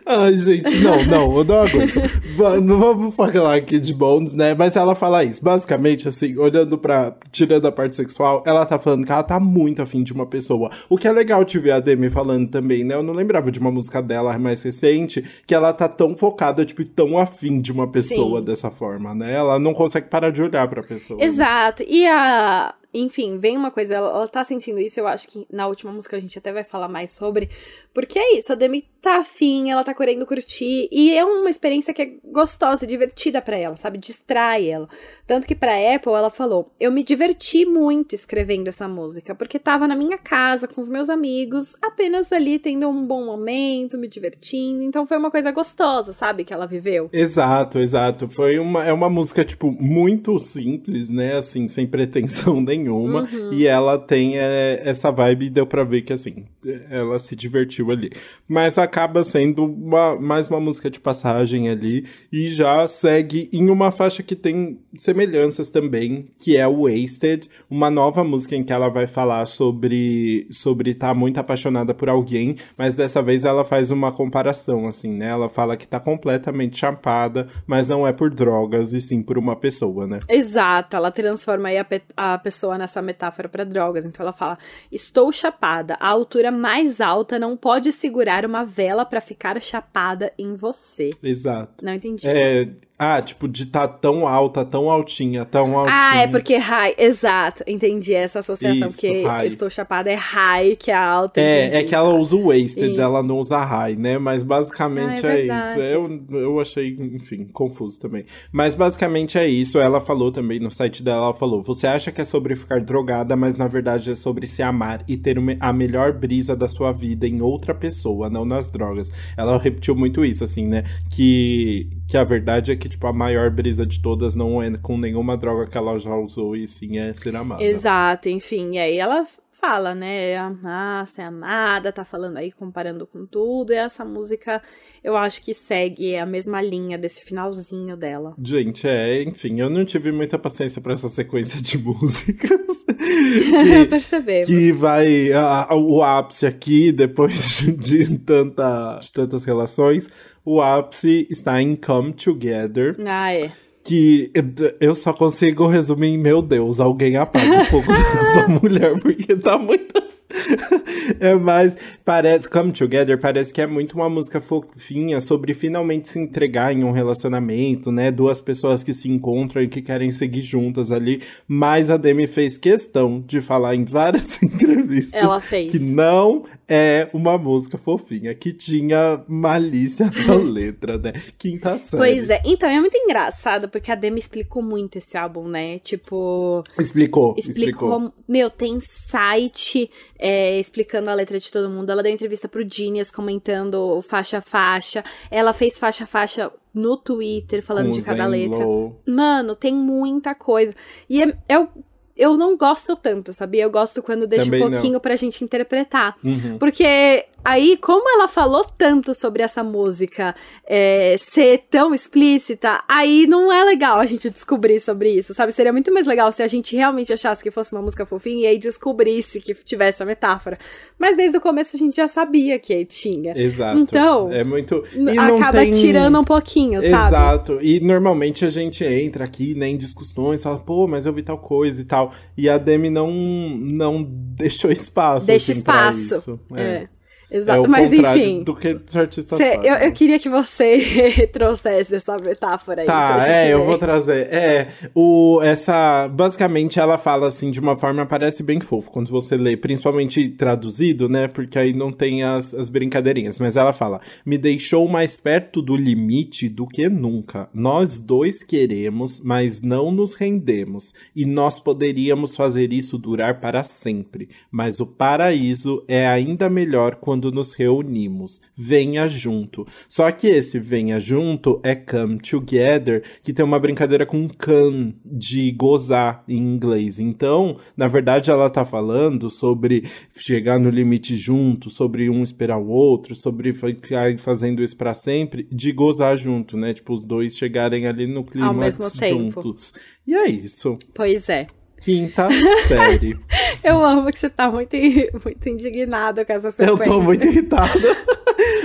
Ai, gente, não, não, eu não aguento. não vamos falar aqui de Bones, né? Mas ela fala isso. Basicamente, assim, olhando pra. Tirando a parte sexual, ela tá falando que ela tá muito afim de uma pessoa. O que é legal te ver a Demi falando também, né? Eu não lembrava de uma música dela mais recente que ela tá tão focada, tipo, tão afim de uma pessoa Sim. dessa forma, né? Ela não consegue parar de olhar pra pessoa. Né? Exato. Né? E a. Enfim, vem uma coisa, ela, ela tá sentindo isso, eu acho que na última música a gente até vai falar mais sobre, porque é isso, a Demi tá afim, ela tá querendo curtir. E é uma experiência que é gostosa, divertida para ela, sabe? Distrai ela. Tanto que pra Apple ela falou: Eu me diverti muito escrevendo essa música, porque tava na minha casa com os meus amigos, apenas ali tendo um bom momento, me divertindo. Então foi uma coisa gostosa, sabe? Que ela viveu. Exato, exato. Foi uma, é uma música, tipo, muito simples, né? Assim, sem pretensão nenhuma. Uhum. E ela tem é, essa vibe, deu pra ver que, assim, ela se divertiu ali. Mas acaba sendo uma, mais uma música de passagem ali e já segue em uma faixa que tem semelhanças também, que é o Wasted, uma nova música em que ela vai falar sobre sobre estar tá muito apaixonada por alguém, mas dessa vez ela faz uma comparação assim, né? Ela fala que tá completamente chapada, mas não é por drogas e sim por uma pessoa, né? Exato, ela transforma aí a, a pessoa nessa metáfora para drogas. Então ela fala: "Estou chapada, a altura mais alta não pode segurar uma vela para ficar chapada em você. Exato. Não entendi. É, ah, tipo, de estar tá tão alta, tão altinha, tão altinha. Ah, é porque high, exato, entendi essa associação, Isso, porque high. eu estou chapada é high, que é alta. É, entendi. é que ela usa o wasted, ela não usa high, né? Mas basicamente ah, é, é, isso. Eu, eu achei, enfim, confuso também. Mas basicamente é isso. Ela falou também no site dela, ela falou: você acha que é sobre ficar drogada, mas na verdade é sobre se amar e ter a melhor brisa da sua vida em outra pessoa, não nas drogas. Ela repetiu muito isso, assim, né? Que, que a verdade é que que, tipo, a maior brisa de todas não é com nenhuma droga que ela já usou, e sim é ser amada. Exato, enfim. E aí ela fala, né? Ah, ser amada, tá falando aí, comparando com tudo. E essa música, eu acho que segue a mesma linha desse finalzinho dela. Gente, é, enfim, eu não tive muita paciência para essa sequência de músicas. que, Percebemos. Que vai a, a, o ápice aqui, depois de, tanta, de tantas relações. O ápice está em Come Together. Ah, é que eu só consigo resumir em meu Deus, alguém apaga o fogo dessa mulher, porque tá muito. é mais. Parece. Come Together parece que é muito uma música fofinha sobre finalmente se entregar em um relacionamento, né? Duas pessoas que se encontram e que querem seguir juntas ali. Mas a Demi fez questão de falar em várias entrevistas Ela fez. que não é uma música fofinha que tinha malícia na letra, né? Quinta série. Pois é. Então, é muito engraçado porque a Demi explicou muito esse álbum, né? Tipo. Explicou. Explicou. explicou. Meu, tem site é, explicando a letra de todo mundo. Ela deu entrevista pro Genius comentando faixa a faixa. Ela fez faixa a faixa no Twitter falando Com de cada letra. Low. Mano, tem muita coisa. E é, é o- eu não gosto tanto, sabia? Eu gosto quando deixa Também um não. pouquinho pra gente interpretar. Uhum. Porque aí, como ela falou tanto sobre essa música é, ser tão explícita, aí não é legal a gente descobrir sobre isso, sabe? Seria muito mais legal se a gente realmente achasse que fosse uma música fofinha e aí descobrisse que tivesse a metáfora. Mas desde o começo a gente já sabia que tinha. Exato. Então, é muito. E Acaba tem... tirando um pouquinho, sabe? Exato. E normalmente a gente entra aqui, né, em discussões, fala, pô, mas eu vi tal coisa e tal. E a Demi não, não deixou espaço. Deixa assim, espaço. É. É Exato, o mas enfim. do que os artistas Cê- fazem. eu, eu queria que você trouxesse essa metáfora aí. Tá, é, eu ver. vou trazer. É, o, essa. Basicamente, ela fala assim de uma forma, parece bem fofo quando você lê, principalmente traduzido, né? Porque aí não tem as, as brincadeirinhas. Mas ela fala: me deixou mais perto do limite do que nunca. Nós dois queremos, mas não nos rendemos. E nós poderíamos fazer isso durar para sempre. Mas o paraíso é ainda melhor quando nos reunimos. Venha junto. Só que esse venha junto é come together, que tem uma brincadeira com come, de gozar em inglês. Então, na verdade, ela tá falando sobre chegar no limite junto, sobre um esperar o outro, sobre ficar fazendo isso pra sempre, de gozar junto, né? Tipo, os dois chegarem ali no clima juntos. E é isso. Pois é. Quinta série. Eu amo que você tá muito, muito indignado com essa Eu sequência. tô muito irritada.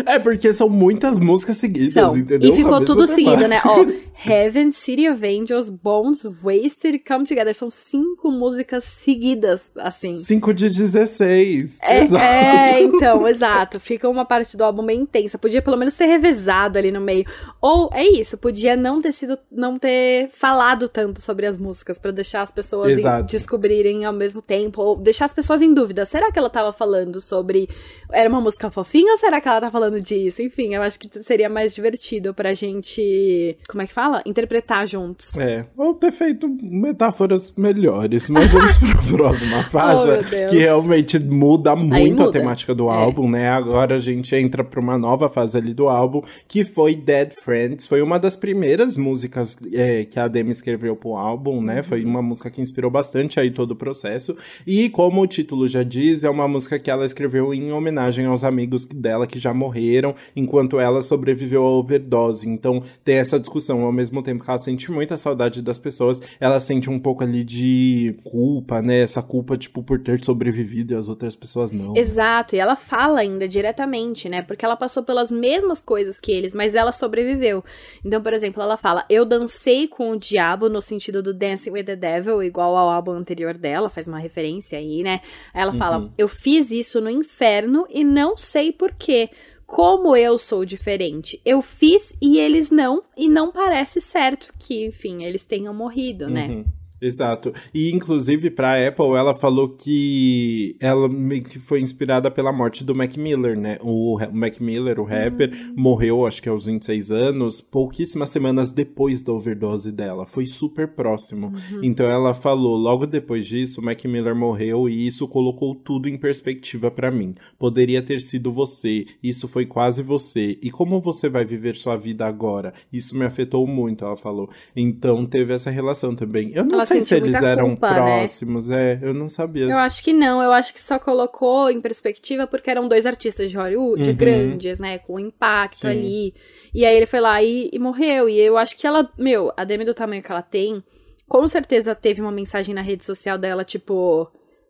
É porque são muitas músicas seguidas, São. entendeu? E ficou tudo seguido, né? Ó. Heaven, City of Angels, Bones, Wasted, Come Together. São cinco músicas seguidas, assim. 5 de 16. É, Exato. é, então, exato. Fica uma parte do álbum bem intensa. Podia pelo menos ter revezado ali no meio. Ou é isso, podia não ter sido, não ter falado tanto sobre as músicas pra deixar as pessoas em- descobrirem ao mesmo tempo, ou deixar as pessoas em dúvida. Será que ela tava falando sobre era uma música fofinha ou será que ela tá falando disso? Enfim, eu acho que seria mais divertido pra gente, como é que fala? Interpretar juntos. É, ou ter feito metáforas melhores. Mas vamos pra próxima faixa, Oh, meu Deus. que realmente muda muito a muda. temática do É. álbum, né? Agora a gente entra pra uma nova fase ali do álbum, que foi Dead Friends. Foi uma das primeiras músicas é, que a Demi escreveu pro álbum, né? Foi Uhum. uma música que inspirou bastante aí todo o processo. E como o título já diz, é uma música que ela escreveu em homenagem aos amigos dela que já morreram, enquanto ela sobreviveu à overdose. Então tem essa discussão. Ao mesmo tempo que ela sente muita saudade das pessoas, ela sente um pouco ali de culpa, né? Essa culpa, tipo, por ter sobrevivido e as outras pessoas não. Exato, e ela fala ainda diretamente, né? Porque ela passou pelas mesmas coisas que eles, mas ela sobreviveu. Então, por exemplo, ela fala: Eu dancei com o diabo no sentido do Dancing with the Devil, igual ao álbum anterior dela, faz uma referência aí, né? Ela fala: Eu fiz isso no inferno e não sei porquê. Como eu sou diferente. Eu fiz e eles não, e não parece certo que, enfim, eles tenham morrido, né? Uhum. Exato. E inclusive pra Apple ela falou que ela meio que foi inspirada pela morte do Mac Miller, né? O o Mac Miller, o rapper, morreu acho que aos 26 anos, pouquíssimas semanas depois da overdose dela. Foi super próximo. Então ela falou, logo depois disso, o Mac Miller morreu e isso colocou tudo em perspectiva pra mim. Poderia ter sido você, isso foi quase você. E como você vai viver sua vida agora? Isso me afetou muito, ela falou. Então teve essa relação também. Eu não Ela sei se eles eram culpa, né? próximos, é, eu não sabia. Eu acho que não, eu acho que só colocou em perspectiva porque eram dois artistas de Hollywood Uhum. grandes, né? Com impacto Sim. ali. E aí ele foi lá e, e morreu. E eu acho que ela, meu, a Demi do tamanho que ela tem, com certeza teve uma mensagem na rede social dela, tipo.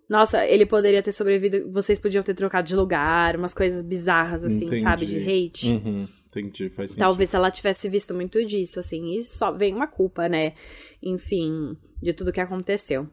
Nossa, ele poderia ter sobrevivido, vocês podiam ter trocado de lugar, umas coisas bizarras, assim, Entendi. sabe? De hate. Uhum, entendi, faz sentido. Talvez ela tivesse visto muito disso, assim, e só vem uma culpa, né? enfim, de tudo que aconteceu.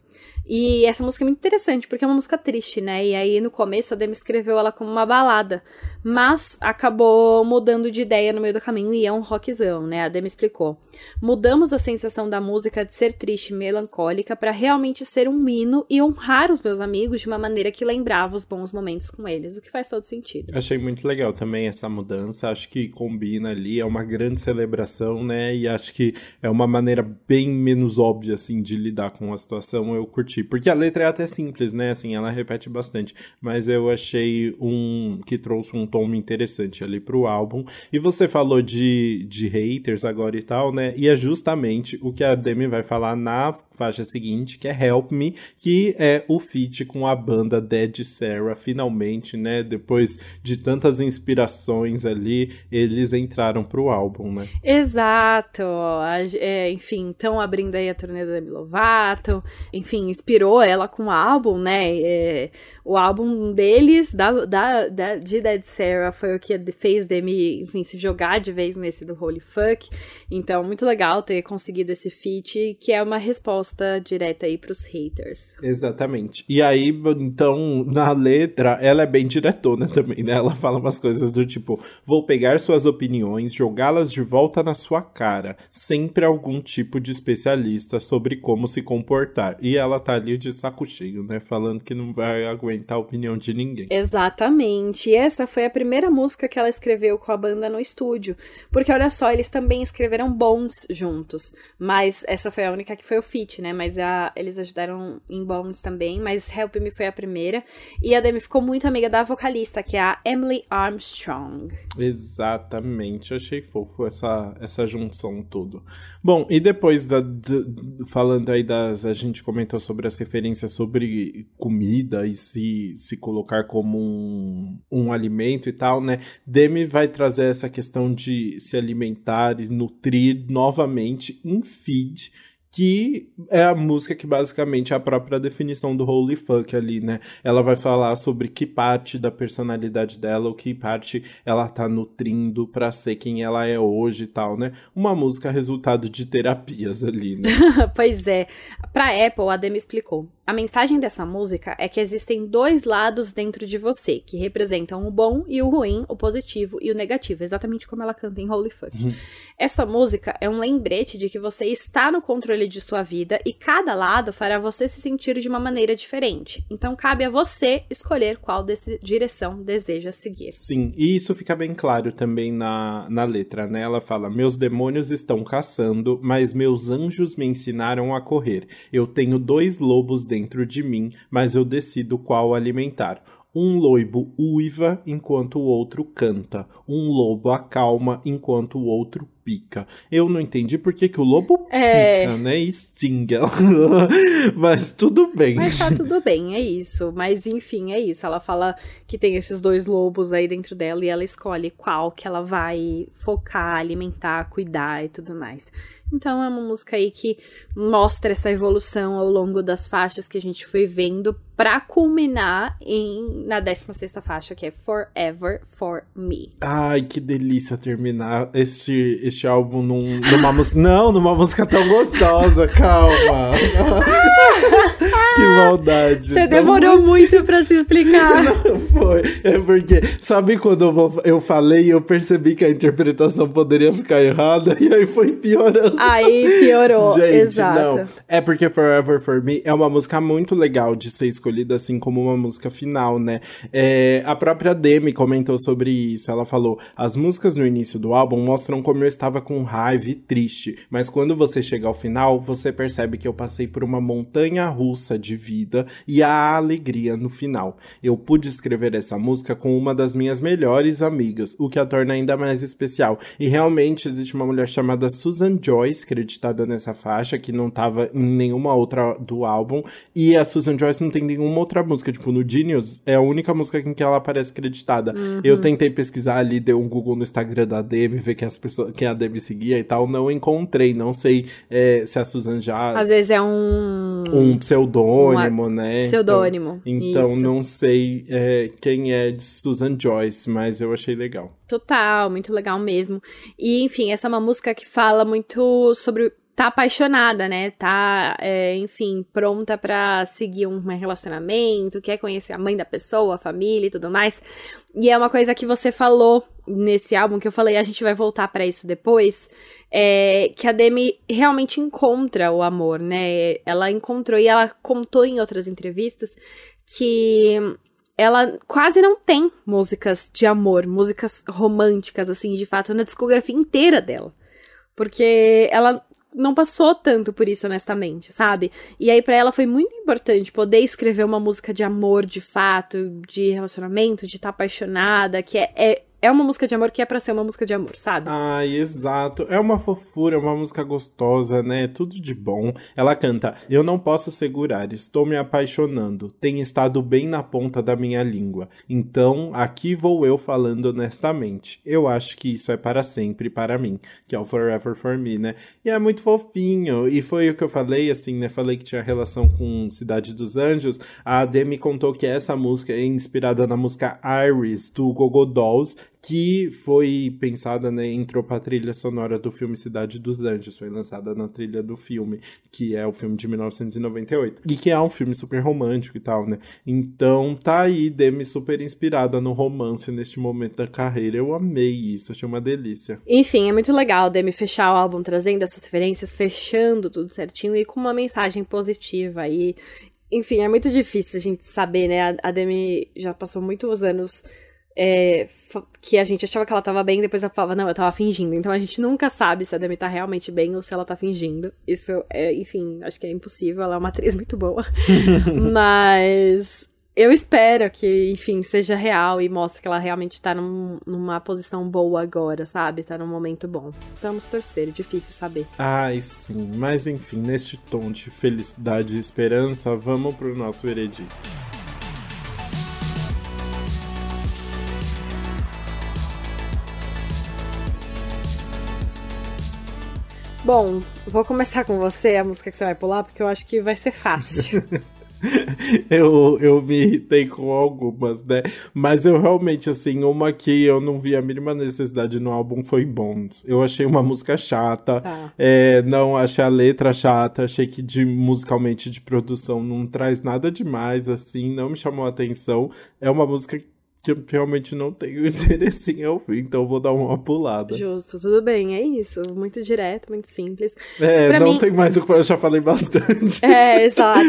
E essa música é muito interessante, porque é uma música triste, né? E aí no começo a Demi escreveu ela como uma balada, mas acabou mudando de ideia no meio do caminho e é um rockzão, né? A Demi explicou. Mudamos a sensação da música de ser triste e melancólica para realmente ser um hino e honrar os meus amigos de uma maneira que lembrava os bons momentos com eles, o que faz todo sentido. Achei muito legal também essa mudança, acho que combina ali, é uma grande celebração, né? E acho que é uma maneira bem menos óbvia, assim, de lidar com a situação. Eu curti. Porque a letra é até simples, né? Assim, ela repete bastante. Mas eu achei um. que trouxe um tom interessante ali pro álbum. E você falou de, de haters agora e tal, né? E é justamente o que a Demi vai falar na faixa seguinte, que é Help Me, que é o feat com a banda Dead Sarah. Finalmente, né? Depois de tantas inspirações ali, eles entraram pro álbum, né? Exato. É, enfim, estão abrindo aí a turnê da Demi Lovato. Enfim, inspirou ela com o álbum, né? É, o álbum deles, da, da, da, de Dead Sarah, foi o que fez Demi, enfim, se jogar de vez nesse do Holy Fuck. Então, muito legal ter conseguido esse feat, que é uma resposta direta aí pros haters. Exatamente. E aí, então, na letra, ela é bem diretona também, né? Ela fala umas coisas do tipo: vou pegar suas opiniões, jogá-las de volta na sua cara. Sempre algum tipo de especialista sobre como se comportar. E ela tá ali de saco cheio, né? Falando que não vai aguentar a opinião de ninguém. Exatamente. E essa foi a primeira música que ela escreveu com a banda no estúdio. Porque olha só, eles também escreveram Bones juntos. Mas essa foi a única que foi o feat, né? Mas a, eles ajudaram em Bones também. Mas Help Me foi a primeira. E a Demi ficou muito amiga da vocalista, que é a Emily Armstrong. Exatamente. Eu achei fofo essa, essa junção tudo. Bom, e depois da, falando aí das. A gente comentou sobre as referências sobre comida e se se, colocar como um, um alimento e tal, né? Demi vai trazer essa questão de se alimentar e nutrir novamente em feed que é a música que basicamente é a própria definição do Holy Fuck ali, né? Ela vai falar sobre que parte da personalidade dela, ou que parte ela tá nutrindo para ser quem ela é hoje e tal, né? Uma música resultado de terapias ali, né? pois é. Pra Apple, a Demi explicou. A mensagem dessa música é que existem dois lados dentro de você, que representam o bom e o ruim, o positivo e o negativo, exatamente como ela canta em Holy Fuck. Uhum. Essa música é um lembrete de que você está no controle de sua vida e cada lado fará você se sentir de uma maneira diferente. Então cabe a você escolher qual direção deseja seguir. Sim, e isso fica bem claro também na, na letra, né? Ela fala: Meus demônios estão caçando, mas meus anjos me ensinaram a correr. Eu tenho dois lobos dentro dentro de mim, mas eu decido qual alimentar. Um lobo uiva enquanto o outro canta. Um lobo acalma enquanto o outro pica. Eu não entendi por que, que o lobo é... pica, né? E stinga. Mas tudo bem. Mas tá tudo bem, é isso. Mas enfim, é isso. Ela fala que tem esses dois lobos aí dentro dela e ela escolhe qual que ela vai focar, alimentar, cuidar e tudo mais. Então é uma música aí que mostra essa evolução ao longo das faixas que a gente foi vendo para culminar em na 16 faixa, que é Forever for Me. Ai, que delícia terminar este, este álbum num, numa música. Não, numa música tão gostosa, calma. que maldade. Você demorou muito para se explicar. Não foi. É porque, sabe quando eu, eu falei e eu percebi que a interpretação poderia ficar errada e aí foi piorando. Aí piorou. Gente, Exato. não. É porque Forever For Me é uma música muito legal de ser escolhida assim como uma música final, né? É, a própria Demi comentou sobre isso. Ela falou: as músicas no início do álbum mostram como eu estava com raiva e triste, mas quando você chega ao final, você percebe que eu passei por uma montanha russa de vida e a alegria no final. Eu pude escrever essa música com uma das minhas melhores amigas, o que a torna ainda mais especial. E realmente existe uma mulher chamada Susan Joy Joyce creditada nessa faixa, que não tava em nenhuma outra do álbum. E a Susan Joyce não tem nenhuma outra música. Tipo, no Genius é a única música em que ela aparece creditada. Uhum. Eu tentei pesquisar ali, dei um Google no Instagram da Demi, ver quem, as pessoas, quem a Demi seguia e tal. Não encontrei. Não sei é, se a Susan já. Às vezes é um. Um pseudônimo, uma... né? Pseudônimo. Então, então não sei é, quem é de Susan Joyce, mas eu achei legal. Total, muito legal mesmo. E, enfim, essa é uma música que fala muito sobre tá apaixonada, né? Tá, é, enfim, pronta para seguir um relacionamento, quer conhecer a mãe da pessoa, a família e tudo mais. E é uma coisa que você falou nesse álbum, que eu falei, a gente vai voltar para isso depois, é que a Demi realmente encontra o amor, né? Ela encontrou, e ela contou em outras entrevistas que ela quase não tem músicas de amor, músicas românticas, assim, de fato, na discografia inteira dela. Porque ela não passou tanto por isso, honestamente, sabe? E aí, para ela foi muito importante poder escrever uma música de amor, de fato, de relacionamento, de estar tá apaixonada, que é, é é uma música de amor que é para ser uma música de amor, sabe? Ai, exato. É uma fofura, é uma música gostosa, né? Tudo de bom. Ela canta: Eu não posso segurar, estou me apaixonando. Tem estado bem na ponta da minha língua. Então, aqui vou eu falando honestamente. Eu acho que isso é para sempre para mim, que é o Forever for Me, né? E é muito fofinho. E foi o que eu falei, assim, né? Falei que tinha relação com Cidade dos Anjos. A Demi contou que essa música é inspirada na música Iris do Gogo Dolls que foi pensada, né, entrou pra trilha sonora do filme Cidade dos Anjos, foi lançada na trilha do filme, que é o filme de 1998, e que é um filme super romântico e tal, né, então tá aí Demi super inspirada no romance neste momento da carreira, eu amei isso, achei uma delícia. Enfim, é muito legal Demi fechar o álbum trazendo essas referências, fechando tudo certinho e com uma mensagem positiva aí, enfim, é muito difícil a gente saber, né, a Demi já passou muitos anos é, que a gente achava que ela tava bem, depois ela falava, não, eu tava fingindo. Então a gente nunca sabe se a Demi tá realmente bem ou se ela tá fingindo. Isso é, enfim, acho que é impossível. Ela é uma atriz muito boa. Mas eu espero que, enfim, seja real e mostre que ela realmente tá num, numa posição boa agora, sabe? Tá num momento bom. Vamos torcer, difícil saber. Ai, sim. Mas enfim, neste tom de felicidade e esperança, vamos pro nosso veredito. Bom, vou começar com você, a música que você vai pular, porque eu acho que vai ser fácil. eu, eu me irritei com algumas, né? Mas eu realmente, assim, uma que eu não vi a mínima necessidade no álbum foi Bones. Eu achei uma música chata, tá. é, não achei a letra chata, achei que de musicalmente de produção não traz nada demais, assim, não me chamou a atenção. É uma música realmente não tenho interesse em ouvir, então vou dar uma pulada. Justo, tudo bem, é isso. Muito direto, muito simples. É, pra não mim... tem mais o que eu já falei bastante. É, exato.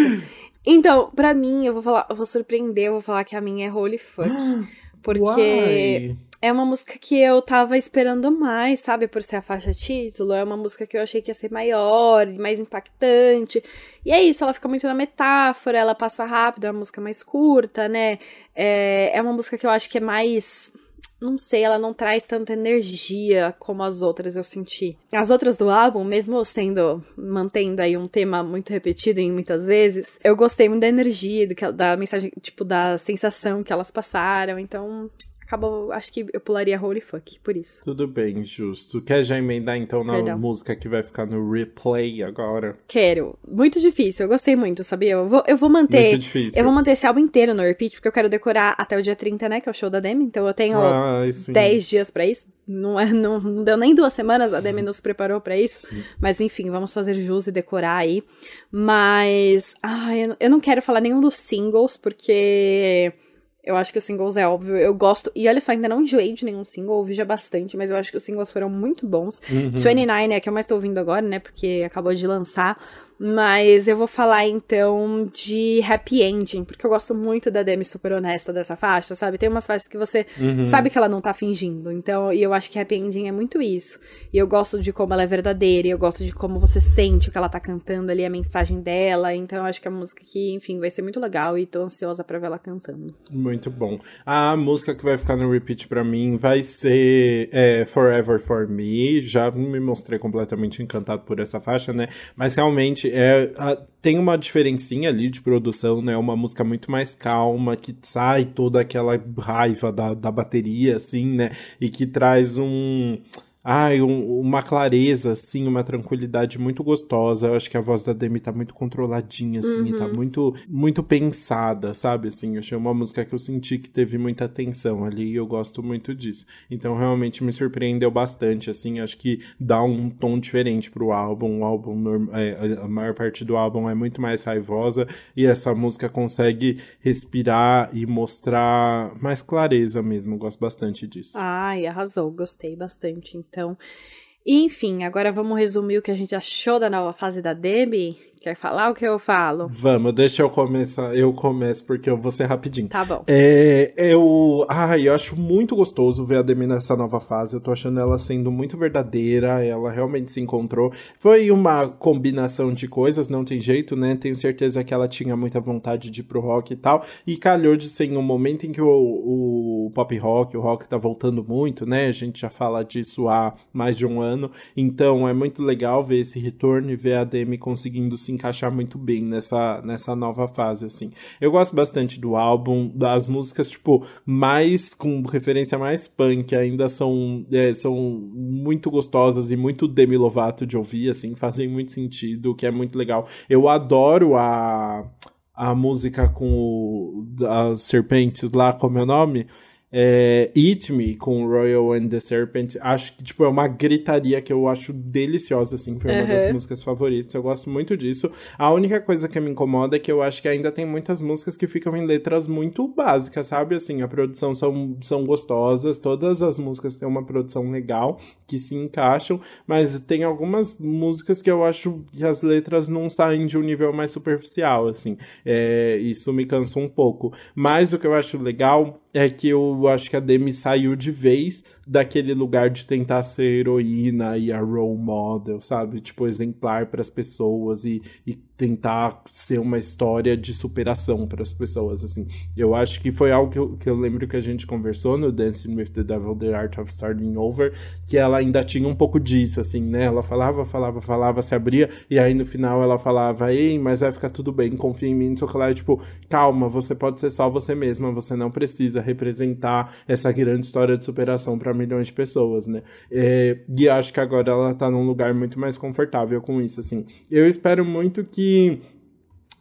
Então, pra mim, eu vou falar, eu vou surpreender, eu vou falar que a minha é Holy Fuck. Porque Why? É uma música que eu tava esperando mais, sabe? Por ser a faixa título. É uma música que eu achei que ia ser maior, mais impactante. E é isso, ela fica muito na metáfora, ela passa rápido, é uma música mais curta, né? É, é uma música que eu acho que é mais não sei, ela não traz tanta energia como as outras eu senti. As outras do álbum, mesmo sendo mantendo aí um tema muito repetido em muitas vezes, eu gostei muito da energia, do, da mensagem, tipo, da sensação que elas passaram. Então, acabou, acho que eu pularia Holy Fuck, por isso. Tudo bem, justo. Quer já emendar então na Perdão. música que vai ficar no replay agora? Quero. Muito difícil, eu gostei muito, sabia? Eu vou, eu vou manter. Muito difícil. Eu vou manter esse álbum inteiro no repeat, porque eu quero decorar até o dia 30, né? Que é o show da Demi. Então eu tenho Ai, 10 dias para isso. Não, é, não, não, deu nem duas semanas, a Demi nos preparou para isso. Mas enfim, vamos fazer jus e decorar aí. Mas. Ai, eu não quero falar nenhum dos singles, porque eu acho que os singles é óbvio. Eu gosto. E olha só, ainda não enjoei de nenhum single, ouvi já bastante, mas eu acho que os singles foram muito bons. Uhum. 29 é que eu mais tô ouvindo agora, né? Porque acabou de lançar. Mas eu vou falar então de Happy Ending, porque eu gosto muito da Demi super honesta dessa faixa, sabe? Tem umas faixas que você uhum. sabe que ela não tá fingindo. Então, e eu acho que Happy Ending é muito isso. E eu gosto de como ela é verdadeira, e eu gosto de como você sente que ela tá cantando ali a mensagem dela. Então, eu acho que é uma música que, enfim, vai ser muito legal e tô ansiosa para ver ela cantando. Muito bom. A música que vai ficar no repeat para mim vai ser é, Forever for Me. Já me mostrei completamente encantado por essa faixa, né? Mas realmente é, a, tem uma diferencinha ali de produção, né? Uma música muito mais calma, que sai toda aquela raiva da, da bateria, assim, né? E que traz um ai, um, uma clareza, assim, uma tranquilidade muito gostosa. Eu acho que a voz da Demi tá muito controladinha, assim, uhum. e tá uhum. muito, muito pensada, sabe? Assim, eu achei uma música que eu senti que teve muita atenção ali e eu gosto muito disso. Então, realmente me surpreendeu bastante, assim, acho que dá um tom diferente pro álbum. O álbum, é, a maior parte do álbum é muito mais raivosa e essa música consegue respirar e mostrar mais clareza mesmo. Eu gosto bastante disso. Ai, arrasou, gostei bastante, então. Enfim, agora vamos resumir o que a gente achou da nova fase da Debbie. Quer falar o que eu falo? Vamos, deixa eu começar. Eu começo porque eu vou ser rapidinho. Tá bom. É, eu. Ai, eu acho muito gostoso ver a Demi nessa nova fase. Eu tô achando ela sendo muito verdadeira. Ela realmente se encontrou. Foi uma combinação de coisas, não tem jeito, né? Tenho certeza que ela tinha muita vontade de ir pro rock e tal. E calhou de ser em um momento em que o, o pop rock, o rock tá voltando muito, né? A gente já fala disso há mais de um ano. Então é muito legal ver esse retorno e ver a Demi conseguindo se encaixar muito bem nessa, nessa nova fase, assim. Eu gosto bastante do álbum, das músicas, tipo, mais, com referência mais punk, ainda são, é, são muito gostosas e muito Demi Lovato de ouvir, assim, fazem muito sentido, o que é muito legal. Eu adoro a a música com o, as serpentes lá, como é o nome? É, Eat Me com Royal and the Serpent, acho que tipo, é uma gritaria que eu acho deliciosa, assim, foi uma uhum. das músicas favoritas, eu gosto muito disso. A única coisa que me incomoda é que eu acho que ainda tem muitas músicas que ficam em letras muito básicas, sabe? Assim, a produção são, são gostosas, todas as músicas têm uma produção legal, que se encaixam, mas tem algumas músicas que eu acho que as letras não saem de um nível mais superficial, assim, é, isso me cansa um pouco. Mas o que eu acho legal é que eu acho que a Demi saiu de vez daquele lugar de tentar ser heroína e a role model, sabe? Tipo, exemplar para as pessoas e, e tentar ser uma história de superação para as pessoas, assim. Eu acho que foi algo que eu, que eu lembro que a gente conversou no Dancing with the Devil, The Art of Starting Over, que ela ainda tinha um pouco disso, assim, né? Ela falava, falava, falava, se abria, e aí no final ela falava, ei, mas vai ficar tudo bem, confia em mim, o que lá. E, tipo, calma, você pode ser só você mesma, você não precisa representar essa grande história de superação para milhões de pessoas, né? É, e acho que agora ela tá num lugar muito mais confortável com isso, assim. Eu espero muito que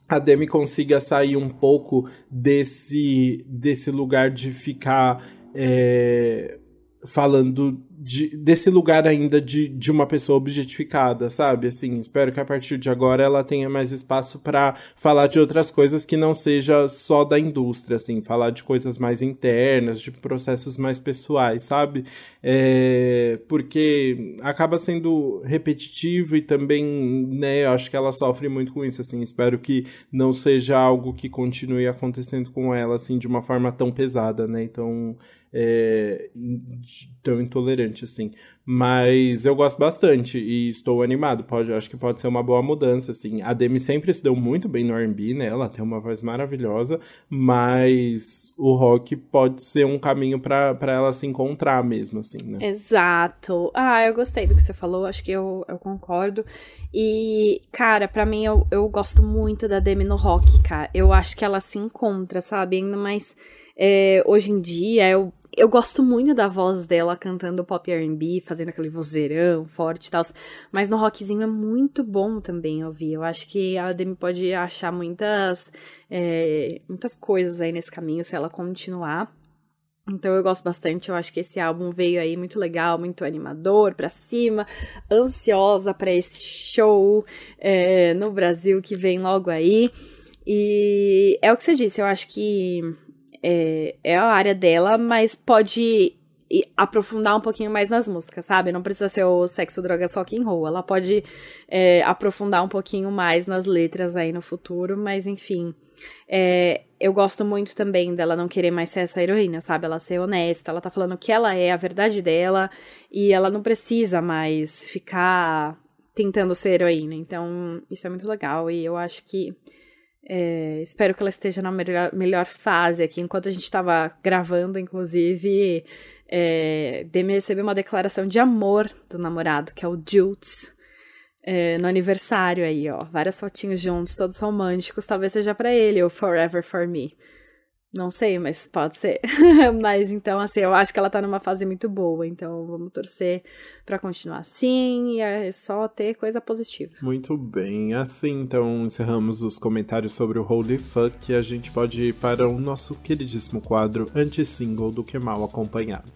a Demi consiga sair um pouco desse, desse lugar de ficar é, falando de, desse lugar ainda de, de uma pessoa objetificada, sabe? Assim, espero que a partir de agora ela tenha mais espaço para falar de outras coisas que não seja só da indústria, assim, falar de coisas mais internas, de processos mais pessoais, sabe? É, porque acaba sendo repetitivo e também, né, eu acho que ela sofre muito com isso, assim, espero que não seja algo que continue acontecendo com ela, assim, de uma forma tão pesada, né? Então, é, tão intolerante assim. Mas eu gosto bastante e estou animado. Pode, acho que pode ser uma boa mudança, assim. A Demi sempre se deu muito bem no R&B, né? Ela tem uma voz maravilhosa, mas o rock pode ser um caminho para ela se encontrar mesmo, assim, né? Exato. Ah, eu gostei do que você falou, acho que eu, eu concordo. E, cara, para mim, eu, eu gosto muito da Demi no rock, cara. Eu acho que ela se encontra, sabe? Ainda mais é, hoje em dia, eu eu gosto muito da voz dela cantando pop R&B, fazendo aquele vozeirão forte e tal, mas no rockzinho é muito bom também ouvir. Eu acho que a Demi pode achar muitas, é, muitas coisas aí nesse caminho se ela continuar. Então eu gosto bastante, eu acho que esse álbum veio aí muito legal, muito animador, pra cima, ansiosa para esse show é, no Brasil que vem logo aí. E é o que você disse, eu acho que é, é a área dela, mas pode aprofundar um pouquinho mais nas músicas, sabe? Não precisa ser o sexo, droga, só que roll. Ela pode é, aprofundar um pouquinho mais nas letras aí no futuro, mas enfim. É, eu gosto muito também dela não querer mais ser essa heroína, sabe? Ela ser honesta, ela tá falando que ela é, a verdade dela, e ela não precisa mais ficar tentando ser heroína. Então, isso é muito legal, e eu acho que é, espero que ela esteja na melhor, melhor fase aqui. Enquanto a gente estava gravando, inclusive, é, Demi recebeu uma declaração de amor do namorado, que é o Jutes, é, no aniversário aí, ó. Várias fotinhos juntos, todos românticos. Talvez seja para ele, o Forever For Me. Não sei, mas pode ser. mas então, assim, eu acho que ela tá numa fase muito boa, então vamos torcer para continuar assim e é só ter coisa positiva. Muito bem. Assim, então, encerramos os comentários sobre o Holy Fuck e a gente pode ir para o nosso queridíssimo quadro anti-single do que mal acompanhado.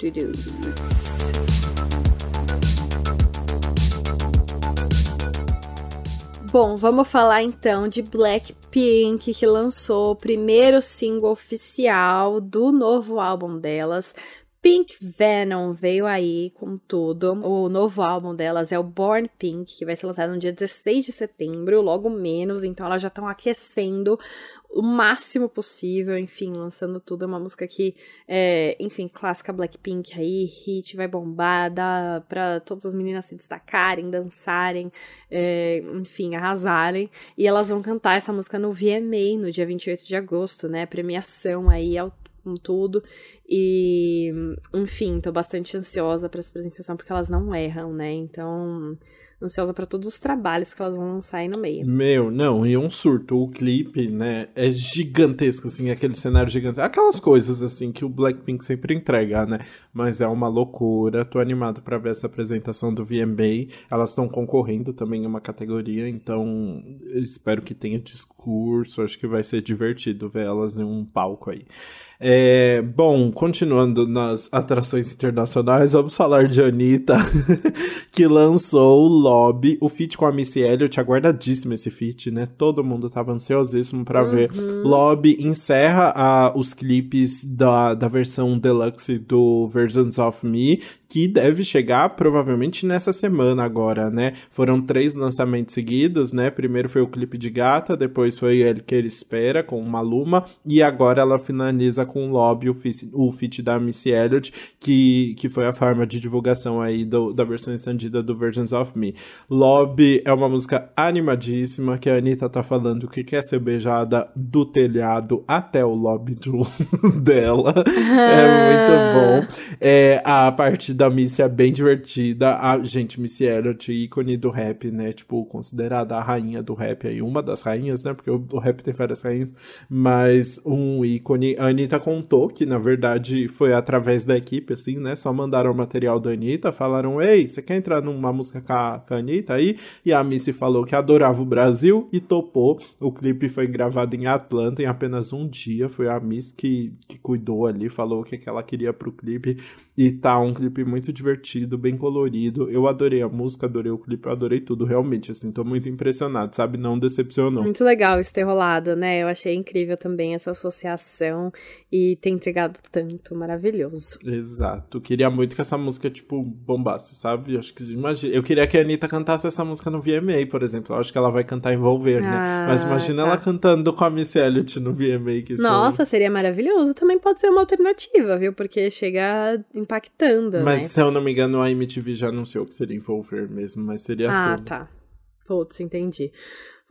Bom, vamos falar então de Blackpink, que lançou o primeiro single oficial do novo álbum delas. Pink Venom veio aí com tudo. O novo álbum delas é o Born Pink, que vai ser lançado no dia 16 de setembro, logo menos, então elas já estão aquecendo o máximo possível, enfim, lançando tudo. É uma música que, é, enfim, clássica Blackpink aí, hit, vai bombar, dá pra todas as meninas se destacarem, dançarem, é, enfim, arrasarem. E elas vão cantar essa música no VMA, no dia 28 de agosto, né? Premiação aí com tudo. E, enfim, tô bastante ansiosa para essa apresentação porque elas não erram, né? Então, ansiosa para todos os trabalhos que elas vão lançar aí no meio. Meu, não, e um surto. O clipe, né, é gigantesco, assim, aquele cenário gigantesco. Aquelas coisas, assim, que o Blackpink sempre entrega, né? Mas é uma loucura. Tô animado para ver essa apresentação do VMA. Elas estão concorrendo também em uma categoria, então espero que tenha discurso. Acho que vai ser divertido ver elas em um palco aí. É, bom, continuando nas atrações internacionais, vamos falar de Anitta, que lançou o Lobby, o feat com a Missy Elliott, aguardadíssimo esse feat, né? Todo mundo tava ansiosíssimo para uhum. ver. Lobby encerra a, os clipes da, da versão deluxe do Versions of Me, que deve chegar provavelmente nessa semana agora, né? Foram três lançamentos seguidos, né? Primeiro foi o clipe de gata, depois foi ele que ele espera com Maluma e agora ela finaliza com o Lobby, o feat, o feat da Missy Elliott, que, que foi a forma de divulgação aí do, da versão estendida do Versions of Me. Lobby é uma música animadíssima que a Anitta tá falando que quer ser beijada do telhado até o lobby do, dela. é muito bom. É, a parte da Missy é bem divertida. A, gente, Missy Elliott, ícone do rap, né? Tipo, considerada a rainha do rap aí. Uma das rainhas, né? Porque o, o rap tem várias rainhas. Mas um ícone. A Anitta contou que, na verdade, foi através da equipe, assim, né? Só mandaram o material da Anitta, falaram, ei, você quer entrar numa música com a, com a Anitta aí? E a Missy falou que adorava o Brasil e topou. O clipe foi gravado em Atlanta em apenas um dia. Foi a Miss que, que cuidou ali, falou o que, que ela queria pro clipe. E tá um clipe muito divertido, bem colorido. Eu adorei a música, adorei o clipe, adorei tudo, realmente, assim, tô muito impressionado, sabe? Não decepcionou. Muito legal isso ter rolado, né? Eu achei incrível também essa associação e ter entregado tanto, maravilhoso. Exato. Queria muito que essa música, tipo, bombasse, sabe? Eu acho que imagina. Eu queria que a Anitta cantasse essa música no VMA, por exemplo. Eu acho que ela vai cantar Envolver, né? ah, né? Mas imagina tá. ela cantando com a Missy Elliott no VMA. Que Nossa, seria maravilhoso. Também pode ser uma alternativa, viu? Porque chega impactando. Mas né? se eu não me engano, a MTV já anunciou que seria envolver mesmo, mas seria ah, tudo. Ah, tá. Putz, entendi.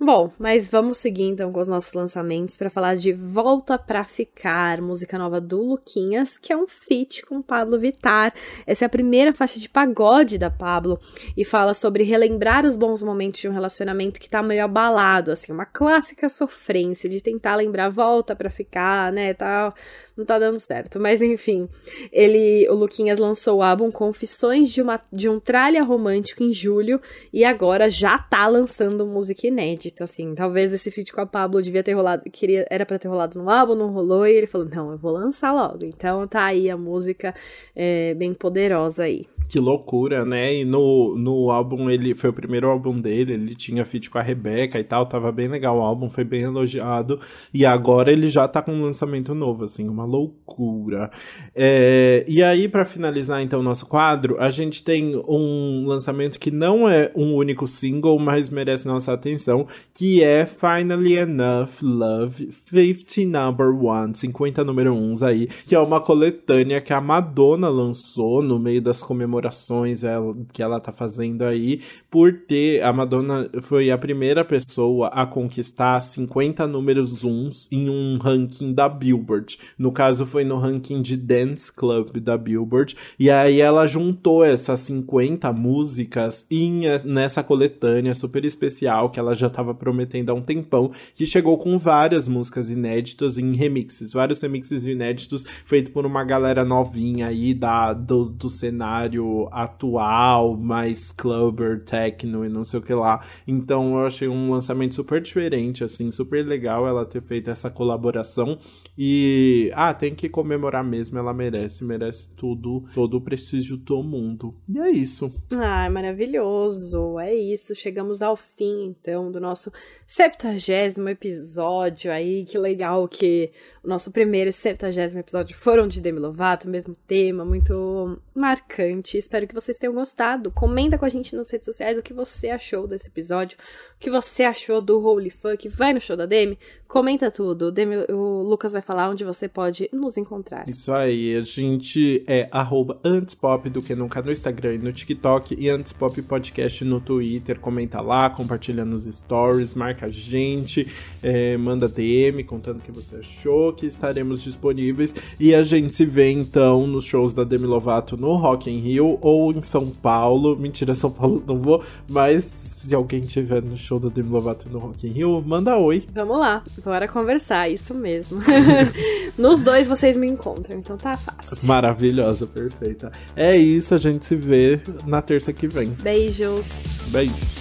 Bom, mas vamos seguir então com os nossos lançamentos para falar de Volta Pra Ficar, música nova do Luquinhas, que é um feat com Pablo Vitar. Essa é a primeira faixa de pagode da Pablo e fala sobre relembrar os bons momentos de um relacionamento que tá meio abalado, assim, uma clássica sofrência de tentar lembrar Volta Pra Ficar, né, tal não tá dando certo. Mas enfim, ele, o Luquinhas lançou o álbum Confissões de, uma, de um Tralha Romântico em julho e agora já tá lançando música inédita, assim. Talvez esse feat com a Pablo devia ter rolado, queria, era para ter rolado no álbum, não rolou, e ele falou, não, eu vou lançar logo. Então tá aí a música é, bem poderosa aí. Que loucura, né? E no, no álbum, ele foi o primeiro álbum dele, ele tinha feat com a Rebeca e tal, tava bem legal o álbum, foi bem elogiado. E agora ele já tá com um lançamento novo, assim, uma loucura. É, e aí, para finalizar então o nosso quadro, a gente tem um lançamento que não é um único single, mas merece nossa atenção, que é Finally Enough Love 50 Number One, 50 número 1 aí, que é uma coletânea que a Madonna lançou no meio das comemorações que ela tá fazendo aí, por ter. A Madonna foi a primeira pessoa a conquistar 50 números uns em um ranking da Billboard. No caso, foi no ranking de Dance Club da Billboard. E aí ela juntou essas 50 músicas em, nessa coletânea super especial que ela já estava prometendo há um tempão, que chegou com várias músicas inéditas em remixes, vários remixes inéditos feitos por uma galera novinha aí da, do, do cenário atual, mais clubber, techno e não sei o que lá. Então eu achei um lançamento super diferente, assim, super legal ela ter feito essa colaboração. E, ah, tem que comemorar mesmo, ela merece, merece tudo, todo o prestígio do mundo. E é isso. Ah, maravilhoso, é isso. Chegamos ao fim, então, do nosso septagésimo episódio aí. Que legal que o nosso primeiro e septagésimo episódio foram de Demi Lovato, mesmo tema, muito marcante. Espero que vocês tenham gostado. Comenta com a gente nas redes sociais o que você achou desse episódio, o que você achou do Holy Funk. Vai no show da Demi, comenta tudo. O, Demi, o Lucas vai falar onde você pode nos encontrar. Isso aí, a gente é arroba antespop do que nunca no Instagram e no TikTok e antespop podcast no Twitter. Comenta lá, compartilha nos stories, marca a gente, é, manda DM contando o que você achou, que estaremos disponíveis. E a gente se vê então nos shows da Demi Lovato no Rock in Rio ou em São Paulo. Mentira, São Paulo não vou, mas se alguém tiver no show da Demi Lovato no Rock in Rio, manda oi. Vamos lá, bora conversar, isso mesmo. Nos dois vocês me encontram, então tá fácil. Maravilhosa, perfeita. É isso, a gente se vê na terça que vem. Beijos. Beijos.